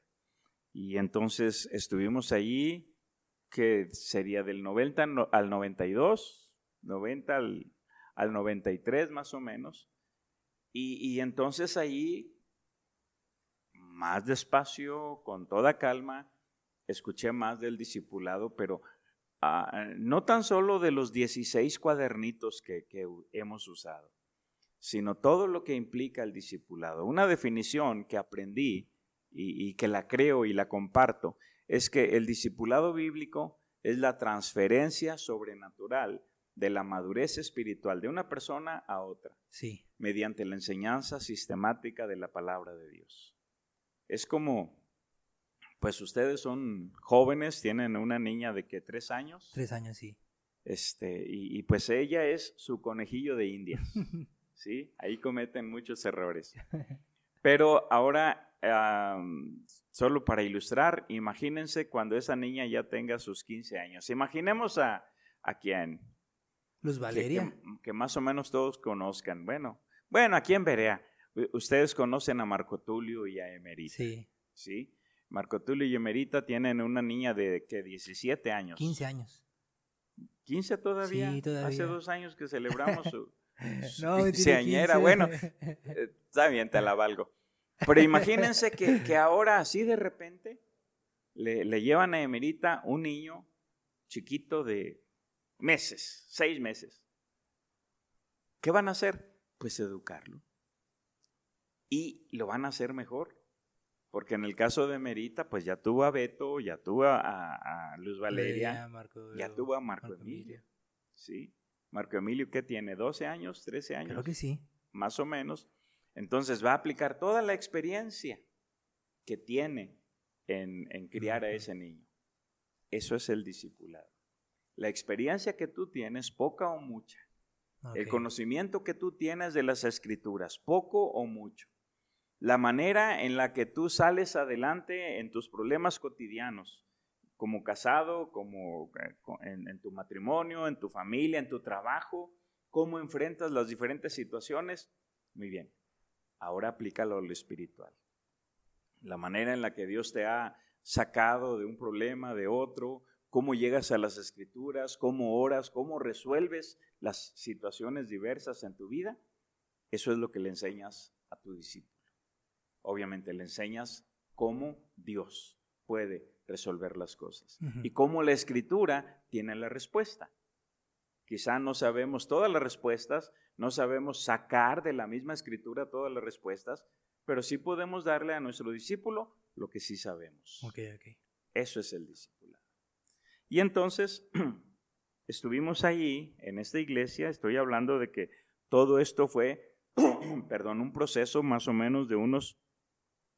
Y entonces estuvimos allí, que sería del 90 al 92, 90 al, al 93 más o menos. Y, entonces ahí, más despacio, con toda calma, escuché más del discipulado, pero ah, no tan solo de los 16 cuadernitos que, hemos usado, sino todo lo que implica el discipulado. Una definición que aprendí y, y, que la creo y la comparto es que el discipulado bíblico es la transferencia sobrenatural de la madurez espiritual de una persona a otra. Sí. Mediante la enseñanza sistemática de la palabra de Dios. Es como, pues ustedes son jóvenes, tienen una niña de que tres años. Tres años, sí. Este, y, pues ella es su conejillo de indias. [LAUGHS] ¿sí? Ahí cometen muchos errores. [LAUGHS] Pero ahora, solo para ilustrar, imagínense cuando esa niña ya tenga sus 15 años. Imaginemos a, a quién, Luz Valeria. Que, más o menos todos conozcan. Bueno, bueno, aquí en Berea, ustedes conocen a Marco Tulio y a Emerita. Sí. ¿Sí? Marco Tulio y Emerita tienen una niña de que 17 años. 15 años. ¿15 todavía? Sí, todavía. Hace dos años que celebramos [LAUGHS] No, Señera, bueno, [LAUGHS] eh, está bien, te la valgo. Pero imagínense que, que ahora así de repente le, le, llevan a Emerita un niño chiquito de meses, seis meses. ¿Qué van a hacer? Pues educarlo. Y lo van a hacer mejor. Porque en el caso de Merita, pues ya tuvo a Beto, ya tuvo a, Luz Valeria, ya tuvo a Marco, Emilio. ¿Sí? Marco Emilio, ¿qué tiene? ¿12 años? ¿13 años? Creo que sí. Más o menos. Entonces va a aplicar toda la experiencia que tiene en, criar a ese niño. Eso es el discipulado. La experiencia que tú tienes, poca o mucha. El conocimiento que tú tienes de las escrituras, poco o mucho la manera en la que tú sales adelante en tus problemas cotidianos, como casado, como eh, en, tu matrimonio, en tu familia, en tu trabajo, cómo enfrentas las diferentes situaciones. Muy bien, ahora aplícalo a lo espiritual. La manera en la que Dios te ha sacado de un problema, de otro, cómo llegas a las escrituras, cómo oras, cómo resuelves las situaciones diversas en tu vida, eso es lo que le enseñas a tu discípulo obviamente le enseñas cómo Dios puede resolver las cosas y cómo la escritura tiene la respuesta. Quizá no sabemos todas las respuestas, no sabemos sacar de la misma escritura todas las respuestas, pero sí podemos darle a nuestro discípulo lo que sí sabemos. Eso es el discipulado. Y entonces, [CLEARS THROAT] estuvimos allí, en esta iglesia, estoy hablando de que todo esto fue, [CLEARS THROAT] perdón, un proceso más o menos de unos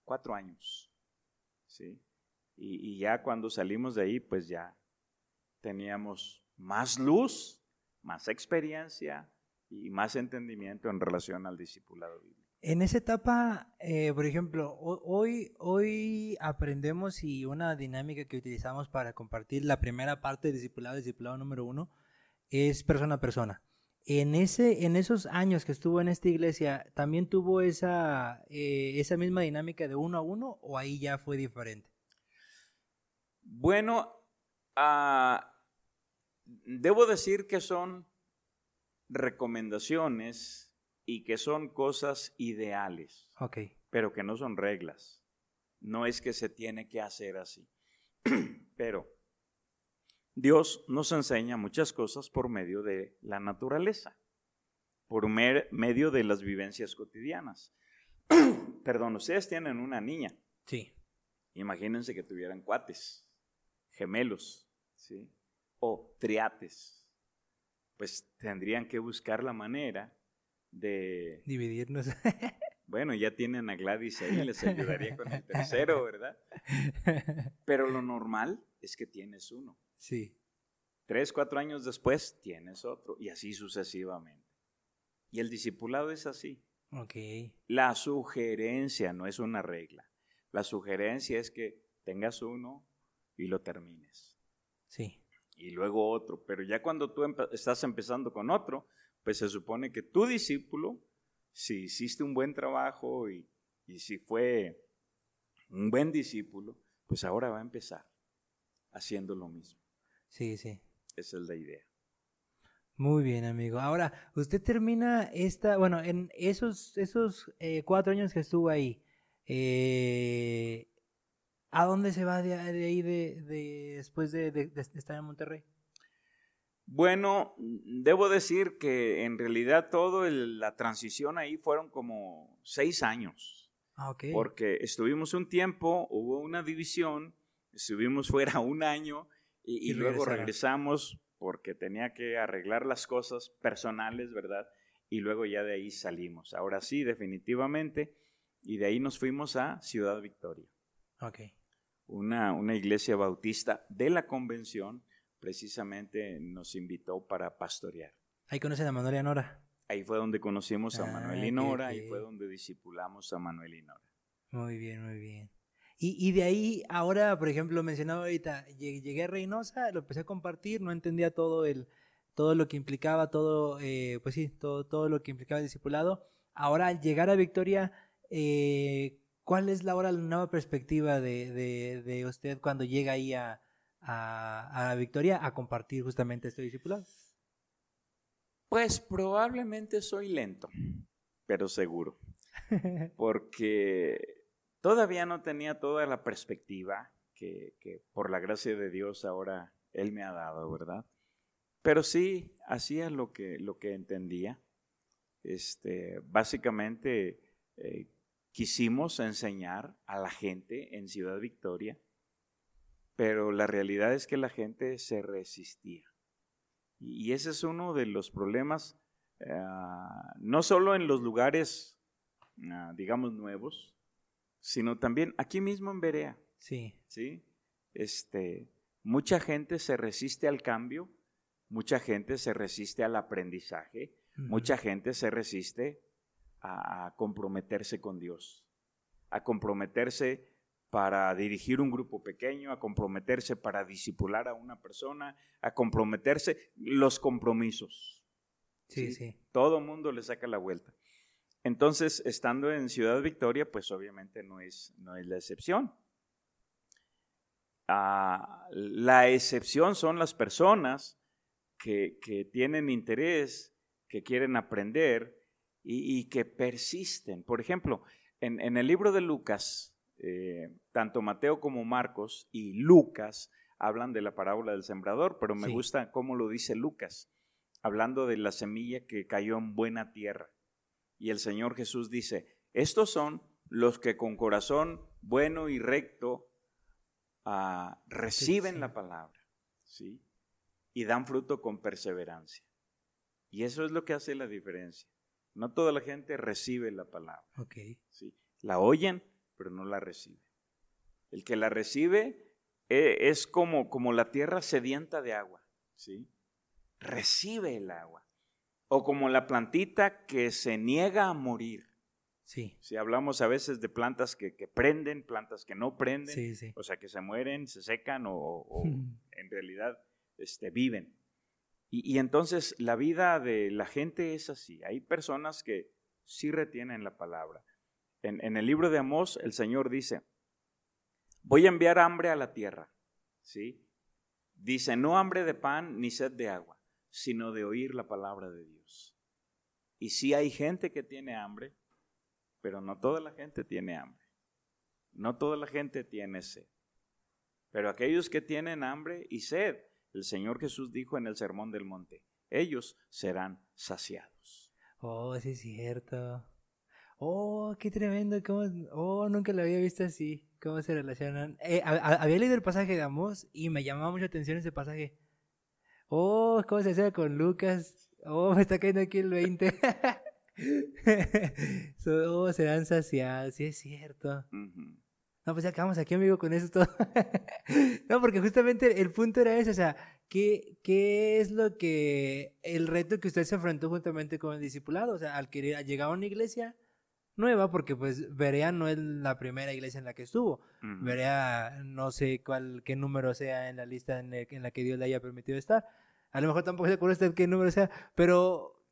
cuatro años. ¿sí? Y, ya cuando salimos de ahí, pues ya teníamos más luz, más experiencia y más entendimiento en relación al discipulado. En esa etapa, eh, por ejemplo, hoy, hoy aprendemos y una dinámica que utilizamos para compartir la primera parte del discipulado, discipulado número uno, es persona a persona. En, ese, en esos años que estuvo en esta iglesia, ¿también tuvo esa, eh, esa misma dinámica de uno a uno o ahí ya fue diferente? Bueno, ah, debo decir que son recomendaciones y que son cosas ideales, okay. pero que no son reglas. No es que se tiene que hacer así. [CLEARS THROAT] pero Dios nos enseña muchas cosas por medio de la naturaleza, por medio de las vivencias cotidianas. [CLEARS THROAT] Perdón, ustedes tienen una niña. Sí. Imagínense que tuvieran cuates, gemelos, ¿sí? O triates. Pues tendrían que buscar la manera de... Dividirnos. [LAUGHS] Bueno, ya tienen a Gladys ahí, les ayudaría con el tercero, ¿verdad? [LAUGHS] Pero lo normal es que tienes uno. Sí. Tres, cuatro años después tienes otro y así sucesivamente. Y el discipulado es así. Ok. La sugerencia no es una regla. La sugerencia es que tengas uno y lo termines. Sí. Y luego otro. Pero ya cuando tú estás empezando con otro, pues se supone que tu discípulo, si hiciste un buen trabajo y, y si fue un buen discípulo, pues ahora va a empezar haciendo lo mismo. Sí, sí. Esa es la idea. Muy bien, amigo. Ahora, usted termina esta, bueno, en esos, esos eh, cuatro años que estuvo ahí, eh, ¿a dónde se va de, ahí de, después de, estar en Monterrey? Bueno, debo decir que en realidad todo la transición ahí fueron como seis años. Ah, ok. Porque estuvimos un tiempo, hubo una división, estuvimos fuera [LAUGHS] un año y, luego regresamos porque tenía que arreglar las cosas personales, ¿verdad? Y luego ya de ahí salimos. Ahora sí, definitivamente. Y de ahí nos fuimos a Ciudad Victoria. Ok. Una, una iglesia bautista de la convención precisamente nos invitó para pastorear. Ahí conocen a Manuel y Nora. Ahí fue donde conocimos a Manuel y Nora, ahí fue donde discipulamos a Manuel y Nora. Muy bien, muy bien. Y, de ahí, ahora, por ejemplo, mencionaba ahorita, llegué a Reynosa, lo empecé a compartir, no entendía todo el todo lo que implicaba, todo, eh, pues sí, todo, todo lo que implicaba el discipulado. Ahora, al llegar a Victoria, eh, ¿cuál es la ahora la nueva perspectiva de, de, usted cuando llega ahí a, a, Victoria a compartir justamente este discipulado? Pues probablemente soy lento, pero seguro, [LAUGHS] porque todavía no tenía toda la perspectiva que, por la gracia de Dios ahora Él me ha dado, ¿verdad? Pero sí hacía lo que, lo que entendía. Este, básicamente eh, quisimos enseñar a la gente en Ciudad Victoria, pero la realidad es que la gente se resistía. Y ese es uno de los problemas, ah, no solo en los lugares, ah, digamos, nuevos, sino también aquí mismo en Berea. Sí. Sí. Este, mucha gente se resiste al cambio, mucha gente se resiste al aprendizaje, mucha gente se resiste a, a comprometerse con Dios, a comprometerse para dirigir un grupo pequeño, a comprometerse para disipular a una persona, a comprometerse, los compromisos. Sí, sí. Todo mundo le saca la vuelta. Entonces, estando en Ciudad Victoria, pues obviamente no es, no es la excepción. Ah, la excepción son las personas que, tienen interés, que quieren aprender y, que persisten. Por ejemplo, en, en el libro de Lucas, eh, tanto Mateo como Marcos y Lucas hablan de la parábola del sembrador, pero me gusta cómo lo dice Lucas, hablando de la semilla que cayó en buena tierra. Y el Señor Jesús dice, estos son los que con corazón bueno y recto ah, reciben la palabra, ¿sí? Y dan fruto con perseverancia. Y eso es lo que hace la diferencia. No toda la gente recibe la palabra. ¿sí? La oyen, pero no la recibe. El que la recibe eh, es como, como la tierra sedienta de agua, ¿sí? Recibe el agua. O como la plantita que se niega a morir. Sí. Si hablamos a veces de plantas que, prenden, plantas que no prenden, o sea, que se mueren, se secan o, [LAUGHS] en realidad este, viven. Y, entonces la vida de la gente es así. Hay personas que sí retienen la palabra, en, el libro de Amós, el Señor dice, voy a enviar hambre a la tierra. ¿Sí? Dice, no hambre de pan ni sed de agua, sino de oír la palabra de Dios. Y sí hay gente que tiene hambre, pero no toda la gente tiene hambre. No toda la gente tiene sed. Pero aquellos que tienen hambre y sed, el Señor Jesús dijo en el Sermón del Monte, ellos serán saciados. Oh, sí es cierto. Oh, qué tremendo. ¿Cómo? Oh, nunca lo había visto así. ¿Cómo se relacionan? Eh, había leído el pasaje de Amos y me llamaba mucho atención ese pasaje. Oh, ¿cómo se hace con Lucas? Oh, me está cayendo aquí el 20. [LAUGHS] oh, serán saciados, sí es cierto. No, pues ya acabamos aquí, amigo, con eso todo. [LAUGHS] no, porque justamente el punto era ese, o sea, ¿qué, ¿qué es lo que, el reto que usted se enfrentó juntamente con el discipulado? O sea, al querer llegar a una iglesia, nueva porque pues Berea no es la primera iglesia en la que estuvo. Berea no sé cuál qué número sea en la lista en, la que Dios le haya permitido estar. A lo mejor tampoco se acuerda usted qué número sea, pero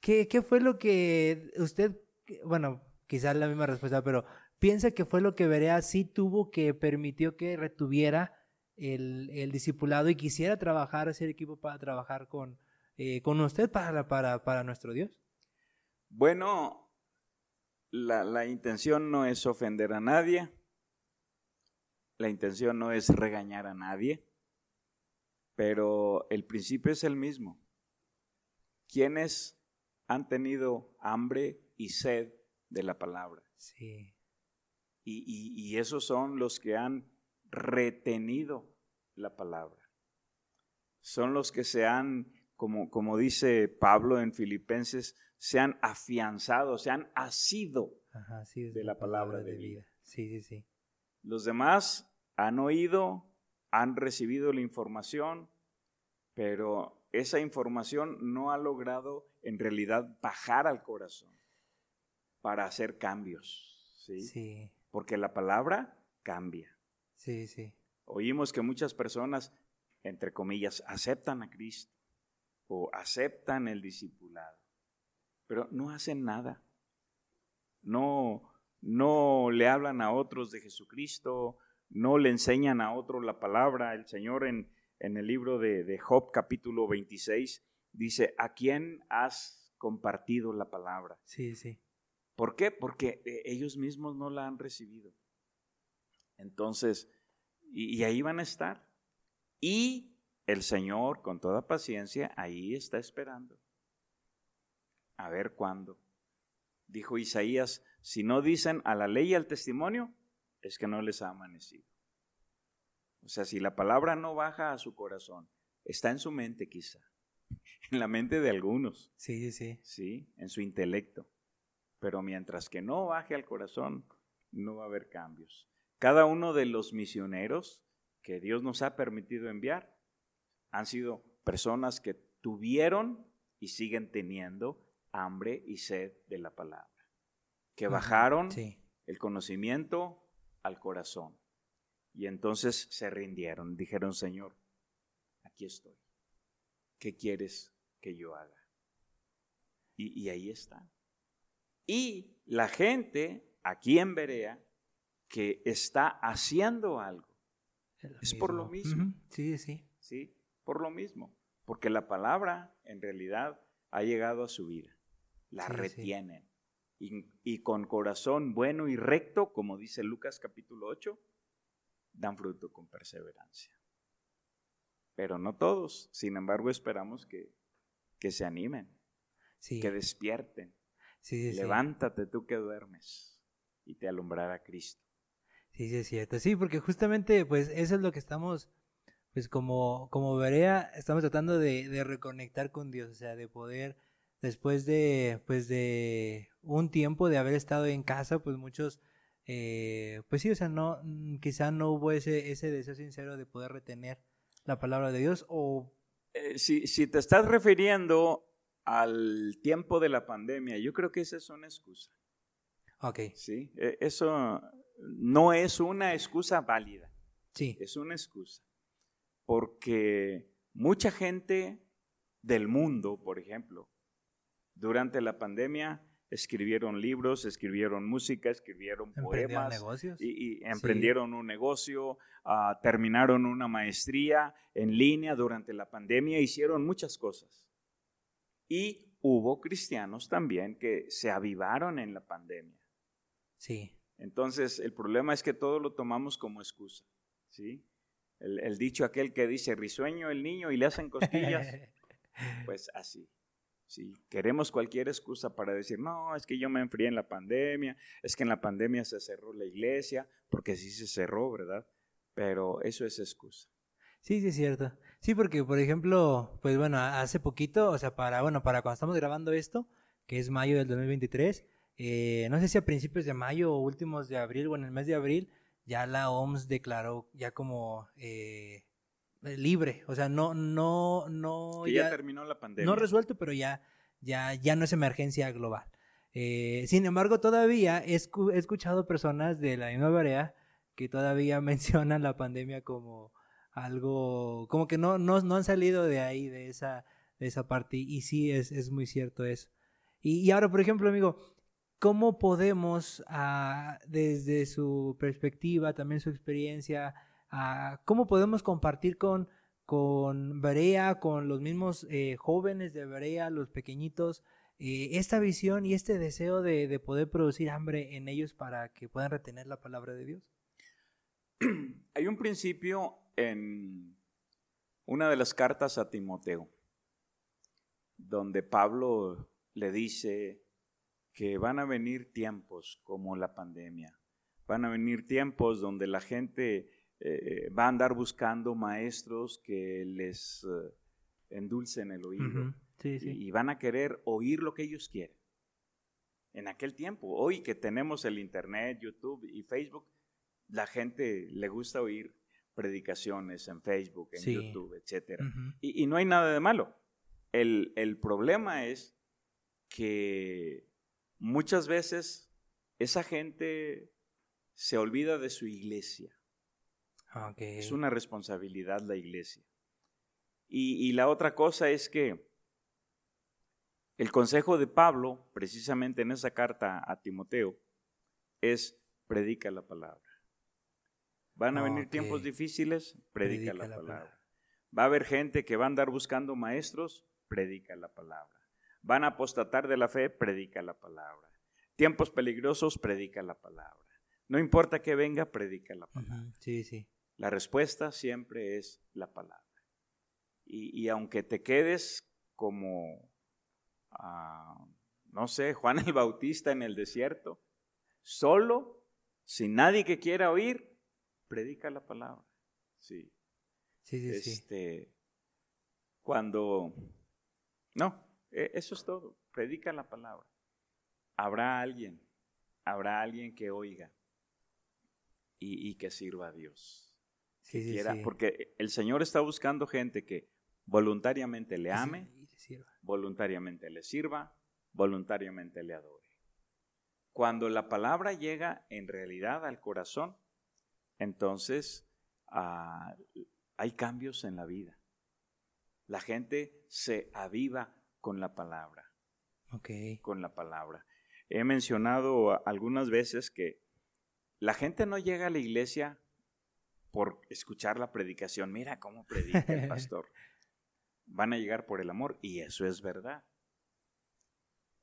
¿qué, ¿qué fue lo que usted, bueno, quizás la misma respuesta, pero piensa que fue lo que Berea sí tuvo que permitió que retuviera el, el discipulado y quisiera trabajar, hacer equipo para trabajar con, eh, con usted para, para, para nuestro Dios? Bueno, la, intención no es ofender a nadie, la intención no es regañar a nadie, pero el principio es el mismo. ¿Quiénes han tenido hambre y sed de la palabra? Sí. Y, esos son los que han retenido la palabra. Son los que se han, como, como dice Pablo en Filipenses, se han afianzado, se han asido de la palabra, de, vida. Sí, sí, sí. Los demás han oído, han recibido la información, pero esa información no ha logrado en realidad bajar al corazón para hacer cambios. ¿sí? sí. Porque la palabra cambia. Sí, sí. Oímos que muchas personas, entre comillas, aceptan a Cristo o aceptan el discipulado pero no hacen nada. No, no le hablan a otros de Jesucristo, no le enseñan a otros la palabra. El Señor en, en el libro de, de Job capítulo 26 dice, ¿a quién has compartido la palabra? Sí, sí. ¿Por qué? Porque eh, ellos mismos no la han recibido. Entonces, y, y ahí van a estar. Y el Señor, con toda paciencia, ahí está esperando. A ver cuándo. Dijo Isaías, si no dicen a la ley y al testimonio, es que no les ha amanecido. O sea, si la palabra no baja a su corazón, está en su mente quizá, [LAUGHS] en la mente de algunos. Sí, sí. Sí, en su intelecto. Pero mientras que no baje al corazón, no va a haber cambios. Cada uno de los misioneros que Dios nos ha permitido enviar han sido personas que tuvieron y siguen teniendo hambre y sed de la palabra, que bajaron el conocimiento al corazón y entonces se rindieron, dijeron, Señor, aquí estoy, ¿qué quieres que yo haga? Y, y ahí está. Y la gente aquí en Berea que está haciendo algo, es por lo mismo. Sí, sí. Sí, por lo mismo. Porque la palabra en realidad ha llegado a su vida. La retienen. Y, y, con corazón bueno y recto, como dice Lucas capítulo 8, dan fruto con perseverancia. Pero no todos. Sin embargo, esperamos que, que se animen, que despierten. Levántate tú que duermes y te alumbrará Cristo. Sí, sí, es cierto. Sí, porque justamente, pues, eso es lo que estamos, pues, como, como Berea, estamos tratando de, de reconectar con Dios, o sea, de poder, después de, pues, de un tiempo de haber estado en casa, pues, muchos, eh, pues sí, o sea, no, mm, quizá no hubo ese, ese deseo sincero de poder retener la palabra de Dios o... Eh, si, si te estás refiriendo al tiempo de la pandemia, yo creo que esa es una excusa. Ok. Sí, e, eso no es una excusa válida. Sí. Es una excusa. Porque mucha gente del mundo, por ejemplo, durante la pandemia escribieron libros, escribieron música, escribieron poemas negocios? Y, emprendieron un negocio, ah, terminaron una maestría en línea durante la pandemia, hicieron muchas cosas. Y hubo cristianos también que se avivaron en la pandemia. Sí. Entonces, el problema es que todo lo tomamos como excusa, ¿sí? El, dicho aquel que dice, risueño el niño y le hacen costillas, [LAUGHS] pues así. Sí, queremos cualquier excusa para decir, no, es que yo me enfrié en la pandemia, es que en la pandemia se cerró la iglesia, porque sí se cerró, ¿verdad? Pero eso es excusa. Sí, sí, es cierto. Sí, porque, por ejemplo, pues bueno, hace poquito, o sea, para, bueno, para cuando estamos grabando esto, que es mayo del 2023, eh, no sé si a principios de mayo o últimos de abril o en el mes de abril, ya la OMS declaró ya como eh, libre, o sea, no, no, no. ya, terminó la pandemia. No resuelto, pero ya, ya, ya no es emergencia global. Eh, sin embargo, todavía he, escuchado personas de la misma área que todavía [LAUGHS] mencionan la pandemia como algo, como que no, no, no han salido de ahí, de esa, de esa parte, y sí, es, es muy cierto eso. Y, y ahora, por ejemplo, amigo, ¿cómo podemos, ah, desde su perspectiva, también su experiencia, ah, cómo podemos compartir con, con Berea, con los mismos eh, jóvenes de Berea, los pequeñitos, eh, esta visión y este deseo de, de, poder producir hambre en ellos para que puedan retener la palabra de Dios? [CLEARS THROAT] Hay un principio en una de las cartas a Timoteo, donde Pablo le dice que van a venir tiempos como la pandemia, van a venir tiempos donde la gente eh, va a andar buscando maestros que les eh, endulcen el oído Y, van a querer oír lo que ellos quieren. En aquel tiempo, hoy que tenemos el Internet, YouTube y Facebook, la gente le gusta oír predicaciones en Facebook, en YouTube, etc. y, no hay nada de malo. El, el problema es que muchas veces esa gente se olvida de su iglesia. Es una responsabilidad la iglesia. Y, la otra cosa es que el consejo de Pablo, precisamente en esa carta a Timoteo, es predica la palabra. Van a venir tiempos difíciles, predica, la, palabra. Va a haber gente que va a andar buscando maestros, predica la palabra. Van a apostatar de la fe, predica la palabra. Tiempos peligrosos, predica la palabra. No importa que venga, predica la palabra. Sí, sí. La respuesta siempre es la palabra. Y, aunque te quedes como, ah, no sé, Juan el Bautista en el desierto, solo, sin nadie que quiera oír, predica la palabra. Sí. Sí, sí, este, Cuando, no, eso es todo, predica la palabra. Habrá alguien, habrá alguien que oiga y, que sirva a Dios. Sí, Porque el Señor está buscando gente que voluntariamente le ame, voluntariamente le sirva, voluntariamente le adore. Cuando la palabra llega en realidad al corazón, entonces ah, hay cambios en la vida. La gente se aviva con la palabra. Con la palabra. He mencionado algunas veces que la gente no llega a la iglesia por escuchar la predicación. Mira cómo predica el [LAUGHS] pastor. Van a llegar por el amor y eso es verdad.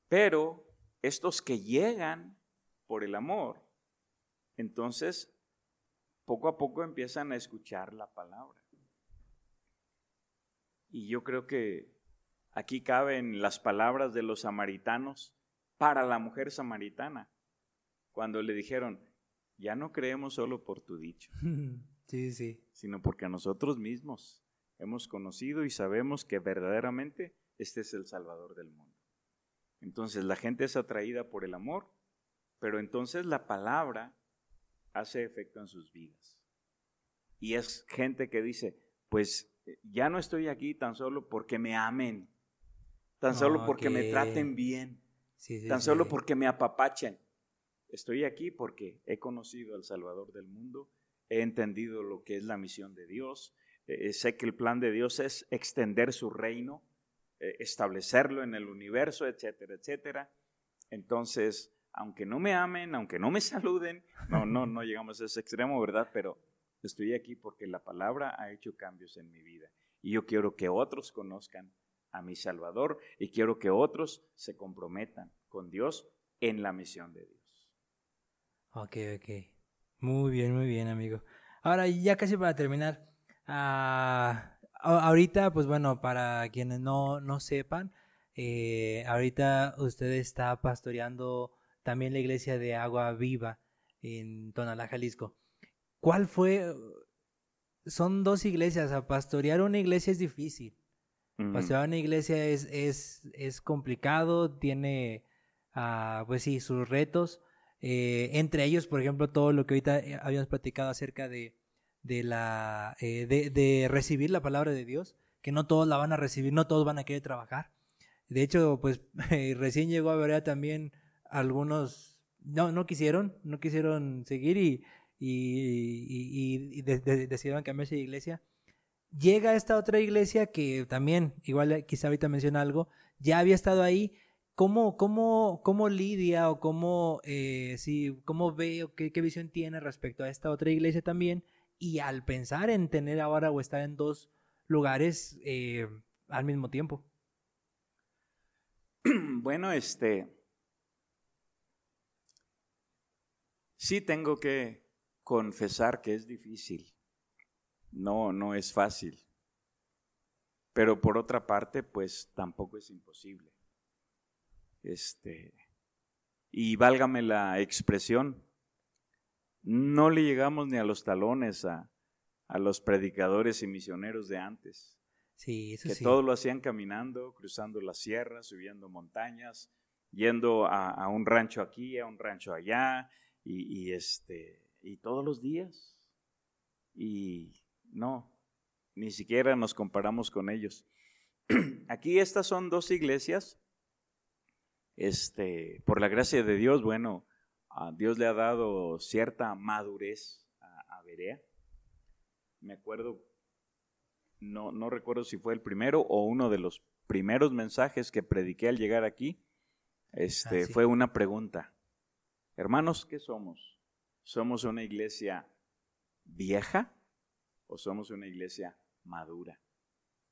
Pero estos que llegan por el amor, entonces poco a poco empiezan a escuchar la palabra. Y yo creo que aquí caben las palabras de los samaritanos para la mujer samaritana, cuando le dijeron, ya no creemos solo por tu dicho, [LAUGHS] sí, sí. sino porque nosotros mismos hemos conocido y sabemos que verdaderamente este es el Salvador del mundo. Entonces la gente es atraída por el amor, pero entonces la palabra hace efecto en sus vidas. Y es gente que dice, pues eh, ya no estoy aquí tan solo porque me amen, tan solo porque me traten bien, tan solo porque me apapachen. Estoy aquí porque he conocido al Salvador del mundo, he entendido lo que es la misión de Dios, eh, eh, sé que el plan de Dios es extender su reino, eh, establecerlo en el universo, etcétera, etcétera. Entonces, aunque no me amen, aunque no me [LAUGHS] saluden, no, no, no llegamos a ese extremo, ¿verdad? Pero estoy aquí porque la palabra ha hecho cambios en mi vida. Y yo quiero que otros conozcan a mi Salvador y quiero que otros se comprometan con Dios en la misión de Dios. Ok, ok. Muy bien, muy bien, amigo. Ahora, ya casi para terminar. Ah, ahorita, pues bueno, para quienes no, no sepan, eh, ahorita usted está pastoreando también la iglesia de Agua Viva en Tonalá, Jalisco. ¿Cuál fue? Son dos iglesias. A pastorear una iglesia es difícil. Pastorear una iglesia es, es, es complicado, tiene, ah, pues sí, sus retos. Eh, entre ellos, por ejemplo, todo lo que ahorita eh, habíamos platicado acerca de, de la, eh, de, recibir la palabra de Dios, que no todos la van a recibir, no todos van a querer trabajar. De hecho, pues [LAUGHS] recién llegó a ver también algunos, no, no quisieron, no quisieron seguir y, y, y, decidieron cambiarse de iglesia. Llega esta otra iglesia que también, igual quizá ahorita menciona algo, ya había estado ahí, ¿Cómo, cómo, cómo lidia o cómo, eh, cómo ve o qué, visión tiene respecto a esta otra iglesia también? Y al pensar en tener ahora o estar en dos lugares eh, al mismo tiempo. [CLEARS THROAT] Bueno, este. Sí tengo que confesar que es difícil. No, no es fácil. Pero por otra parte, pues tampoco es imposible. Este, y válgame la expresión, no le llegamos ni a los talones a, a los predicadores y misioneros de antes. Sí, que todo lo hacían caminando, cruzando las sierras, subiendo montañas, yendo a, un rancho aquí, a un rancho allá, y, y, este, y todos los días. Y no, ni siquiera nos comparamos con ellos. [CLEARS THROAT] Aquí estas son dos iglesias este, por la gracia de Dios, bueno, a Dios le ha dado cierta madurez a, a Berea. Me acuerdo, no, no recuerdo si fue el primero o uno de los primeros mensajes que prediqué al llegar aquí. Este, ah, fue una pregunta. Hermanos, ¿qué somos? ¿Somos una iglesia vieja o somos una iglesia madura?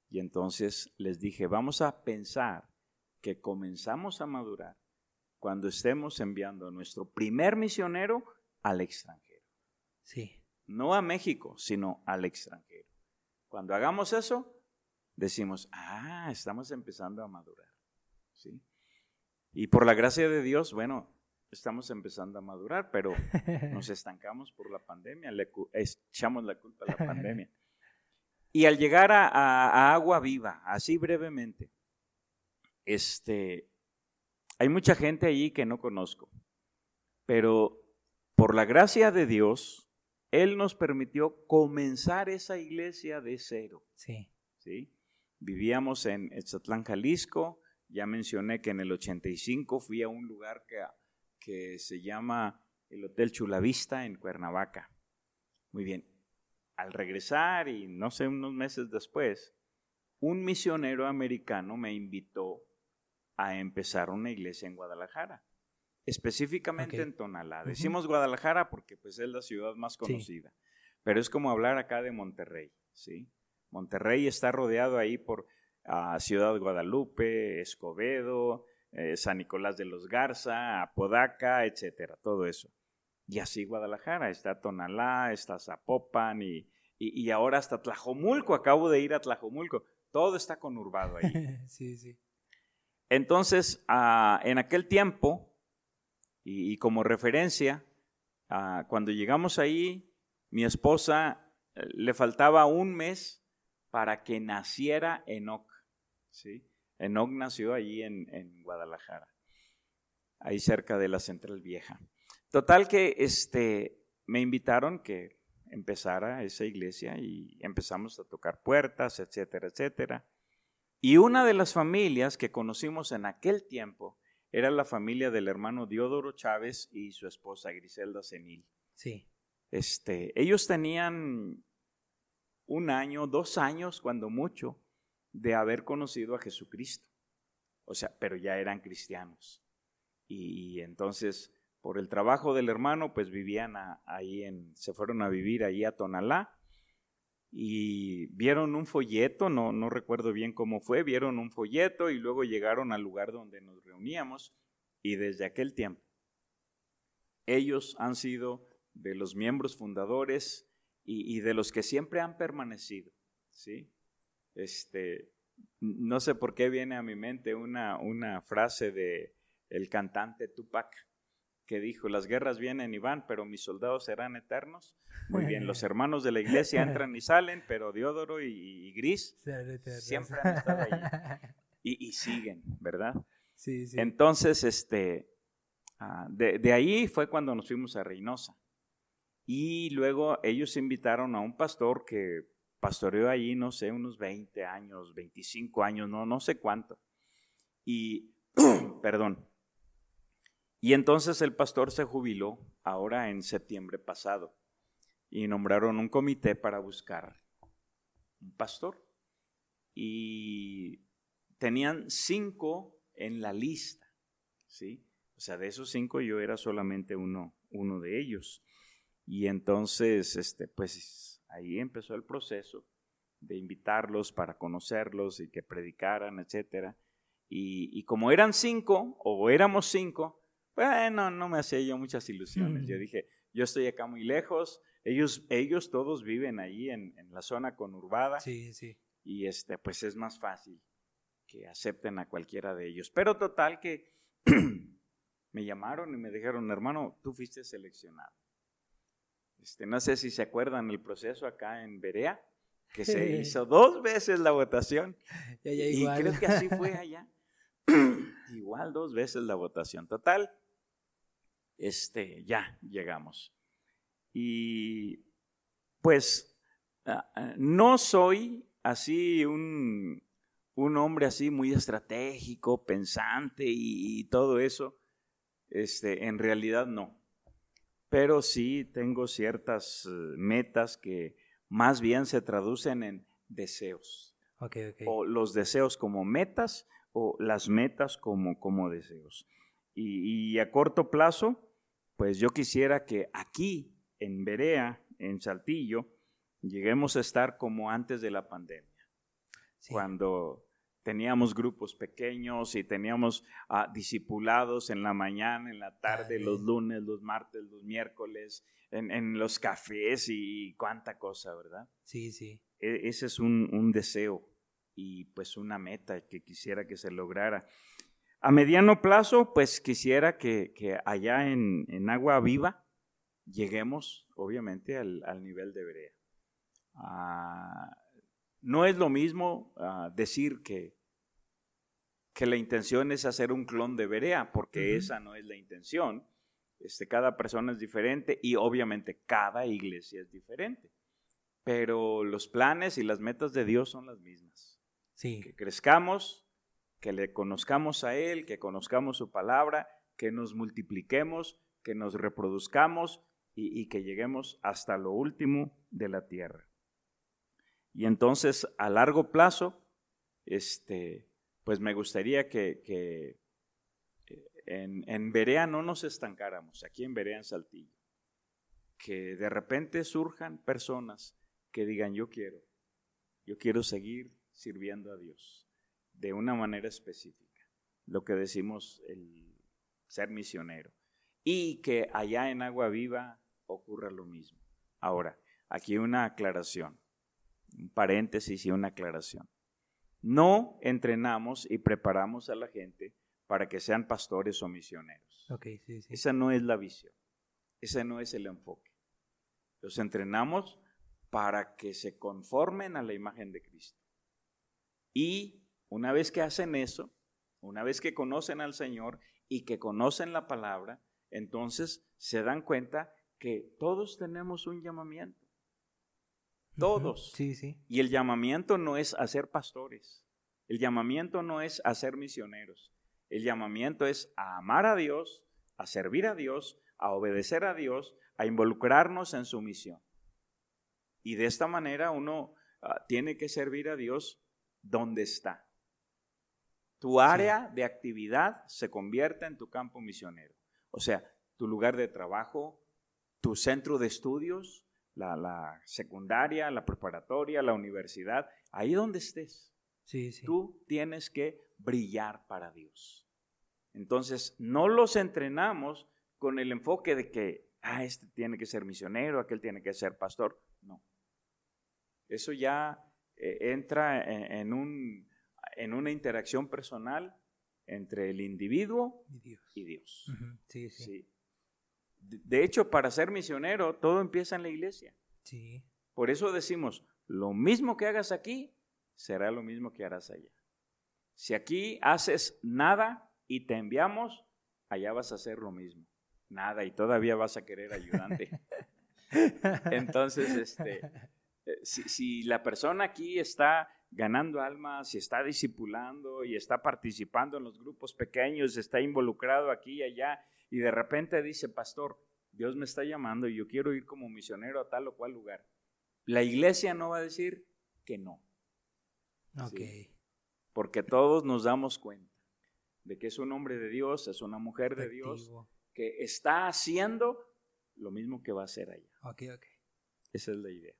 Y entonces les dije, vamos a pensar que comenzamos a madurar cuando estemos enviando a nuestro primer misionero al extranjero. Sí. No a México, sino al extranjero. Cuando hagamos eso, decimos, ah, estamos empezando a madurar. ¿Sí? Y por la gracia de Dios, bueno, estamos empezando a madurar, pero nos [LAUGHS] estancamos por la pandemia, le echamos la culpa a la pandemia. [LAUGHS] Y al llegar a, Agua Viva, así brevemente, este, hay mucha gente allí que no conozco, pero por la gracia de Dios, Él nos permitió comenzar esa iglesia de cero. Sí. ¿sí? Vivíamos en Etzatlán, Jalisco. Ya mencioné que en el 85 fui a un lugar que, que se llama el Hotel Chulavista en Cuernavaca. Muy bien. Al regresar y no sé, unos meses después, un misionero americano me invitó a empezar una iglesia en Guadalajara, específicamente en Tonalá. Decimos Guadalajara porque pues es la ciudad más conocida, pero es como hablar acá de Monterrey, ¿sí? Monterrey está rodeado ahí por ah, Ciudad Guadalupe, Escobedo, eh, San Nicolás de los Garza, Apodaca, etcétera, todo eso. Y así Guadalajara, está Tonalá, está Zapopan y, y, ahora hasta Tlajomulco, acabo de ir a Tlajomulco, todo está conurbado ahí. [LAUGHS] sí, sí. Entonces, ah, en aquel tiempo, y, como referencia, ah, cuando llegamos ahí, mi esposa eh, le faltaba un mes para que naciera Enoch. ¿sí? Enoch nació allí en, en, Guadalajara, ahí cerca de la Central Vieja. Total que este, me invitaron que empezara esa iglesia y empezamos a tocar puertas, etcétera, etcétera. Y una de las familias que conocimos en aquel tiempo era la familia del hermano Diodoro Chávez y su esposa Griselda Senil. Sí. Este, ellos tenían un año, dos años, cuando mucho, de haber conocido a Jesucristo. O sea, pero ya eran cristianos. Y, entonces, por el trabajo del hermano, pues vivían ahí en, se fueron a vivir ahí a Tonalá y vieron un folleto, no recuerdo bien cómo fue, vieron un folleto y luego llegaron al lugar donde nos reuníamos y desde aquel tiempo ellos han sido de los miembros fundadores y, de los que siempre han permanecido, ¿sí? Este, no sé por qué viene a mi mente una, una frase de el cantante Tupac que dijo, las guerras vienen y van, pero mis soldados serán eternos. Muy bien, los [LAUGHS] hermanos de la iglesia entran y salen, pero Diodoro y, Gris siempre han estado ahí. [LAUGHS] Y, siguen, ¿verdad? Sí, sí. Entonces, este, ah, de, de, ahí fue cuando nos fuimos a Reynosa. Y luego ellos invitaron a un pastor que pastoreó allí, no sé, unos 20 años, 25 años, no, no sé cuánto. Y, [CLEARS THROAT] perdón. Y entonces el pastor se jubiló ahora en septiembre pasado y nombraron un comité para buscar un pastor. Y tenían cinco en la lista, ¿sí? O sea, de esos cinco yo era solamente uno, uno de ellos. Y entonces, este, pues ahí empezó el proceso de invitarlos para conocerlos y que predicaran, etc. Y, como eran cinco, o éramos cinco, bueno, no me hacía yo muchas ilusiones. Yo dije, yo estoy acá muy lejos, ellos, ellos todos viven ahí en, en la zona conurbada. Sí, sí. Y este, pues es más fácil que acepten a cualquiera de ellos. Pero total que [CLEARS THROAT] me llamaron y me dijeron, hermano, tú fuiste seleccionado. Este, no sé si se acuerdan el proceso acá en Berea, que se [LAUGHS] hizo dos veces la votación. [LAUGHS] y creo que así fue [LAUGHS] allá. [CLEARS THROAT] igual dos veces la votación. Total, este, ya llegamos. Y pues no soy así un, un hombre así muy estratégico, pensante y, y todo eso. Este, en realidad no pero sí tengo ciertas eh, metas que más bien se traducen en deseos. O los deseos como metas o las metas como, como deseos. Y, a corto plazo, pues yo quisiera que aquí, en Berea, en Saltillo, lleguemos a estar como antes de la pandemia. cuando teníamos grupos pequeños y teníamos uh, discipulados en la mañana, en la tarde, los lunes, los martes, los miércoles, en, en, los cafés y cuánta cosa, ¿verdad? Sí, sí. E, ese es un, un, deseo y pues una meta que quisiera que se lograra. A mediano plazo, pues quisiera que, que allá en, en, Agua Viva lleguemos, obviamente, al, al nivel de Berea. Uh, no es lo mismo uh, decir que, que la intención es hacer un clon de Berea, porque esa no es la intención. Este, cada persona es diferente y obviamente cada iglesia es diferente. Pero los planes y las metas de Dios son las mismas. Sí. Que crezcamos, que le conozcamos a Él, que conozcamos su palabra, que nos multipliquemos, que nos reproduzcamos y, y que lleguemos hasta lo último de la tierra. Y entonces, a largo plazo, este, pues me gustaría que, eh, en, en, Berea no nos estancáramos, aquí en Berea, en Saltillo. Que de repente surjan personas que digan, yo quiero, yo quiero seguir sirviendo a Dios de una manera específica, lo que decimos el ser misionero. Y que allá en Agua Viva ocurra lo mismo. Ahora, aquí una aclaración un paréntesis y una aclaración. No entrenamos y preparamos a la gente para que sean pastores o misioneros. Okay, sí, sí. Esa no es la visión. Ese no es el enfoque. Los entrenamos para que se conformen a la imagen de Cristo. Y una vez que hacen eso, una vez que conocen al Señor y que conocen la palabra, entonces se dan cuenta que todos tenemos un llamamiento. Todos. Sí, sí. Y el llamamiento no es a ser pastores. El llamamiento no es a ser misioneros. El llamamiento es a amar a Dios, a servir a Dios, a obedecer a Dios, a involucrarnos en su misión. Y de esta manera uno uh, tiene que servir a Dios donde está. Tu área sí. de actividad se convierte en tu campo misionero. O sea, tu lugar de trabajo, tu centro de estudios, la, la, secundaria, la preparatoria, la universidad, ahí donde estés. Sí, sí. Tú tienes que brillar para Dios. Entonces, no los entrenamos con el enfoque de que, ah, este tiene que ser misionero, aquel tiene que ser pastor. No. Eso ya eh, entra en, en, un, en una interacción personal entre el individuo y Dios. Y Dios. Uh -huh. sí, sí. sí. De hecho, para ser misionero, todo empieza en la iglesia. Sí. Por eso decimos, lo mismo que hagas aquí, será lo mismo que harás allá. Si aquí haces nada y te enviamos, allá vas a hacer lo mismo. Nada y todavía vas a querer ayudante. [LAUGHS] Entonces, este, si, si, la persona aquí está ganando almas, si está discipulando y está participando en los grupos pequeños, está involucrado aquí y allá, y de repente dice, pastor, Dios me está llamando y yo quiero ir como misionero a tal o cual lugar. La iglesia no va a decir que no. Ok. ¿sí? Porque todos nos damos cuenta de que es un hombre de Dios, es una mujer de Efectivo. Dios, que está haciendo lo mismo que va a hacer allá. Ok, ok. Esa es la idea.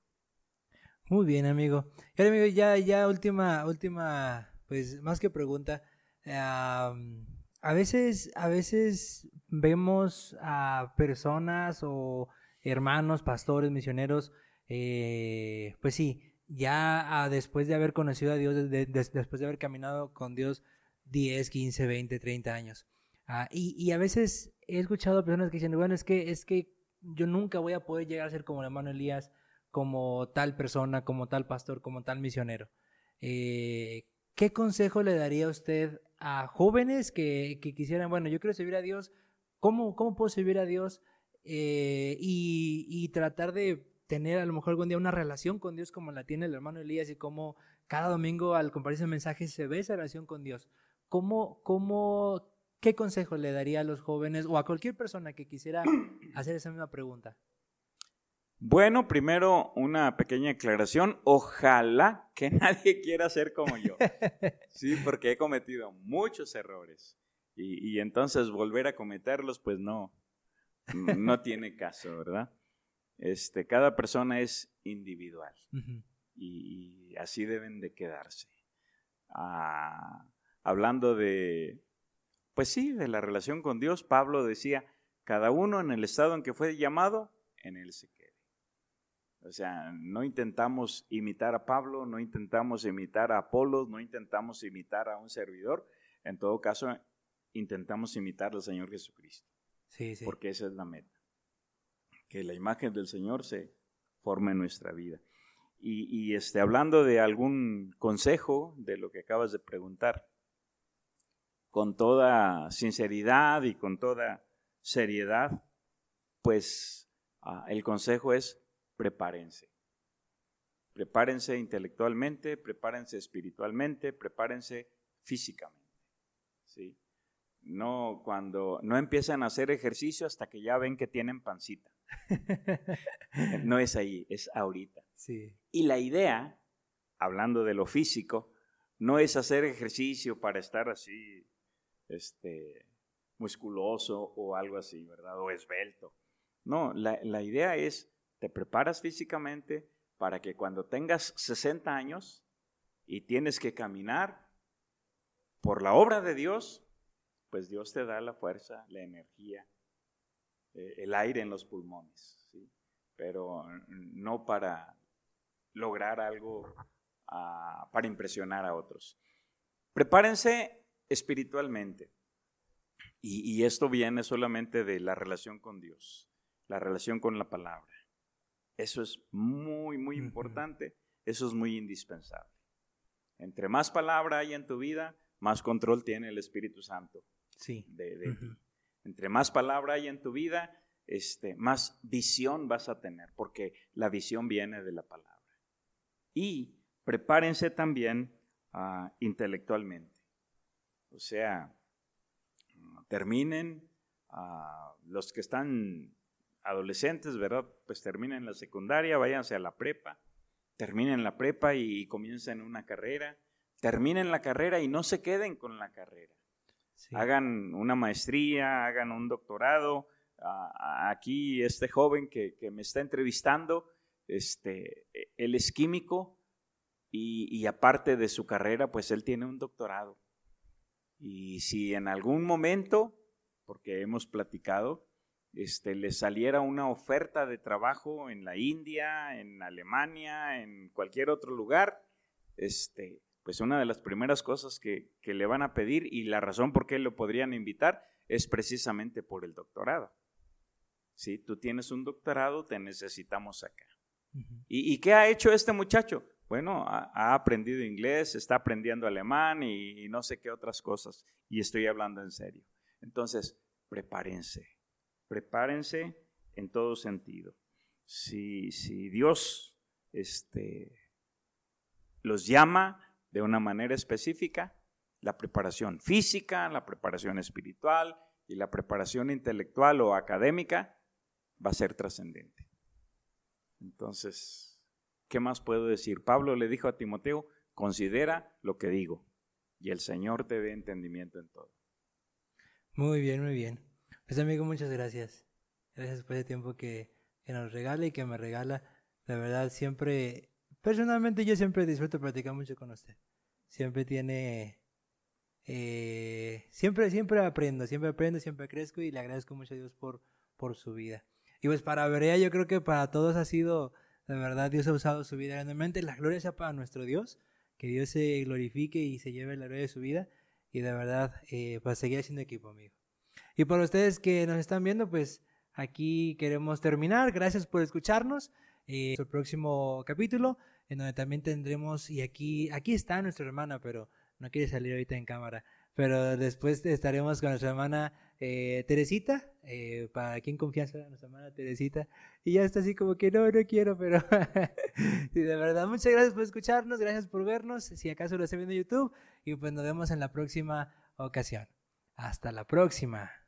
Muy bien, amigo. Y amigo, ya, ya última, última, pues más que pregunta. Um, a veces, a veces vemos a personas o hermanos, pastores, misioneros, eh, pues sí, ya a, después de haber conocido a Dios, de, de, después de haber caminado con Dios 10, 15, 20, 30 años. Uh, y, a veces he escuchado a personas que dicen, bueno, es que, es que yo nunca voy a poder llegar a ser como el hermano Elías, como tal persona, como tal pastor, como tal misionero. Eh, ¿Qué consejo le daría usted a jóvenes que, que, quisieran, bueno, yo quiero servir a Dios, ¿cómo, cómo puedo servir a Dios? Eh, y, y, tratar de tener a lo mejor algún día una relación con Dios como la tiene el hermano Elías y cómo cada domingo al compartir mensajes se ve esa relación con Dios. ¿Cómo, cómo, ¿Qué consejo le daría a los jóvenes o a cualquier persona que quisiera hacer esa misma pregunta? Bueno, primero una pequeña aclaración. Ojalá que [LAUGHS] nadie quiera ser como yo. Sí, porque he cometido muchos errores. Y, y entonces volver a cometerlos, pues no, no tiene caso, ¿verdad? Este, cada persona es individual. Uh -huh. y, y, así deben de quedarse. ah, hablando de, pues sí, de la relación con Dios, Pablo decía, cada uno en el estado en que fue llamado, en él se. O sea, no intentamos imitar a Pablo, no intentamos imitar a Apolos, no intentamos imitar a un servidor. En todo caso, intentamos imitar al Señor Jesucristo. Sí, sí. Porque esa es la meta. Que la imagen del Señor se forme en nuestra vida. Y, este, hablando de algún consejo de lo que acabas de preguntar, con toda sinceridad y con toda seriedad, pues ah, el consejo es prepárense. Prepárense intelectualmente, prepárense espiritualmente, prepárense físicamente. ¿sí? No cuando no empiezan a hacer ejercicio hasta que ya ven que tienen pancita. [LAUGHS] no es ahí, es ahorita. Sí. Y la idea, hablando de lo físico, no es hacer ejercicio para estar así, este, musculoso o algo así, ¿verdad? O esbelto. No, la, la idea es, te preparas físicamente para que cuando tengas 60 años y tienes que caminar por la obra de Dios, pues Dios te da la fuerza, la energía, eh, el aire en los pulmones, ¿sí? pero no para lograr algo ah, para impresionar a otros. Prepárense espiritualmente. Y, esto viene solamente de la relación con Dios, la relación con la palabra. Eso es muy, muy importante, eso es muy indispensable. Entre más palabra hay en tu vida, más control tiene el Espíritu Santo sí. de, ti. Entre más palabra hay en tu vida, este, más visión vas a tener, porque la visión viene de la palabra. Y prepárense también ah, intelectualmente. O sea, terminen, uh, los que están adolescentes, ¿verdad? Pues terminen la secundaria, váyanse a la prepa, terminen la prepa y comiencen una carrera, terminen la carrera y no se queden con la carrera. Hagan una maestría, hagan un doctorado. aquí este joven que, me está entrevistando, este, e, él es químico y, aparte de su carrera, pues él tiene un doctorado. Y si en algún momento, porque hemos platicado, este, le saliera una oferta de trabajo en la India, en Alemania, en cualquier otro lugar, este, pues una de las primeras cosas que, le van a pedir y la razón por qué lo podrían invitar es precisamente por el doctorado. Si tú tienes un doctorado, te necesitamos acá. ¿Y, qué ha hecho este muchacho? Bueno, ha, aprendido inglés, está aprendiendo alemán y, no sé qué otras cosas. Y estoy hablando en serio. Entonces, prepárense. Prepárense en todo sentido. Si, si Dios este, los llama, de una manera específica la preparación física, la preparación espiritual y la preparación intelectual o académica va a ser trascendente. Entonces, ¿qué más puedo decir? Pablo le dijo a Timoteo, considera lo que digo y el Señor te dé entendimiento en todo. Muy bien, muy bien. Pues amigo, muchas gracias. Gracias por el tiempo que, que nos regala y que me regala. La verdad, siempre Personalmente yo siempre disfruto practicar mucho con usted. Siempre tiene... Eh, siempre, siempre aprendo, siempre aprendo, siempre crezco y le agradezco mucho a Dios por, por su vida. Y pues para Berea yo creo que para todos ha sido, de verdad, Dios ha usado su vida grandemente. La gloria sea para nuestro Dios, que Dios se glorifique y se lleve la gloria de su vida. Y de verdad, eh, pues seguir siendo equipo, amigo. Y para ustedes que nos están viendo, pues aquí queremos terminar. Gracias por escucharnos. Eh, el próximo capítulo, en donde también tendremos, y aquí, aquí está nuestra hermana, pero no quiere salir ahorita en cámara, pero después estaremos con nuestra hermana eh, Teresita, eh, para quien confianza, nuestra hermana Teresita, y ya está así como que no, no quiero, pero [LAUGHS] de verdad, muchas gracias por escucharnos, gracias por vernos, si acaso lo está viendo en YouTube, y pues nos vemos en la próxima ocasión. Hasta la próxima.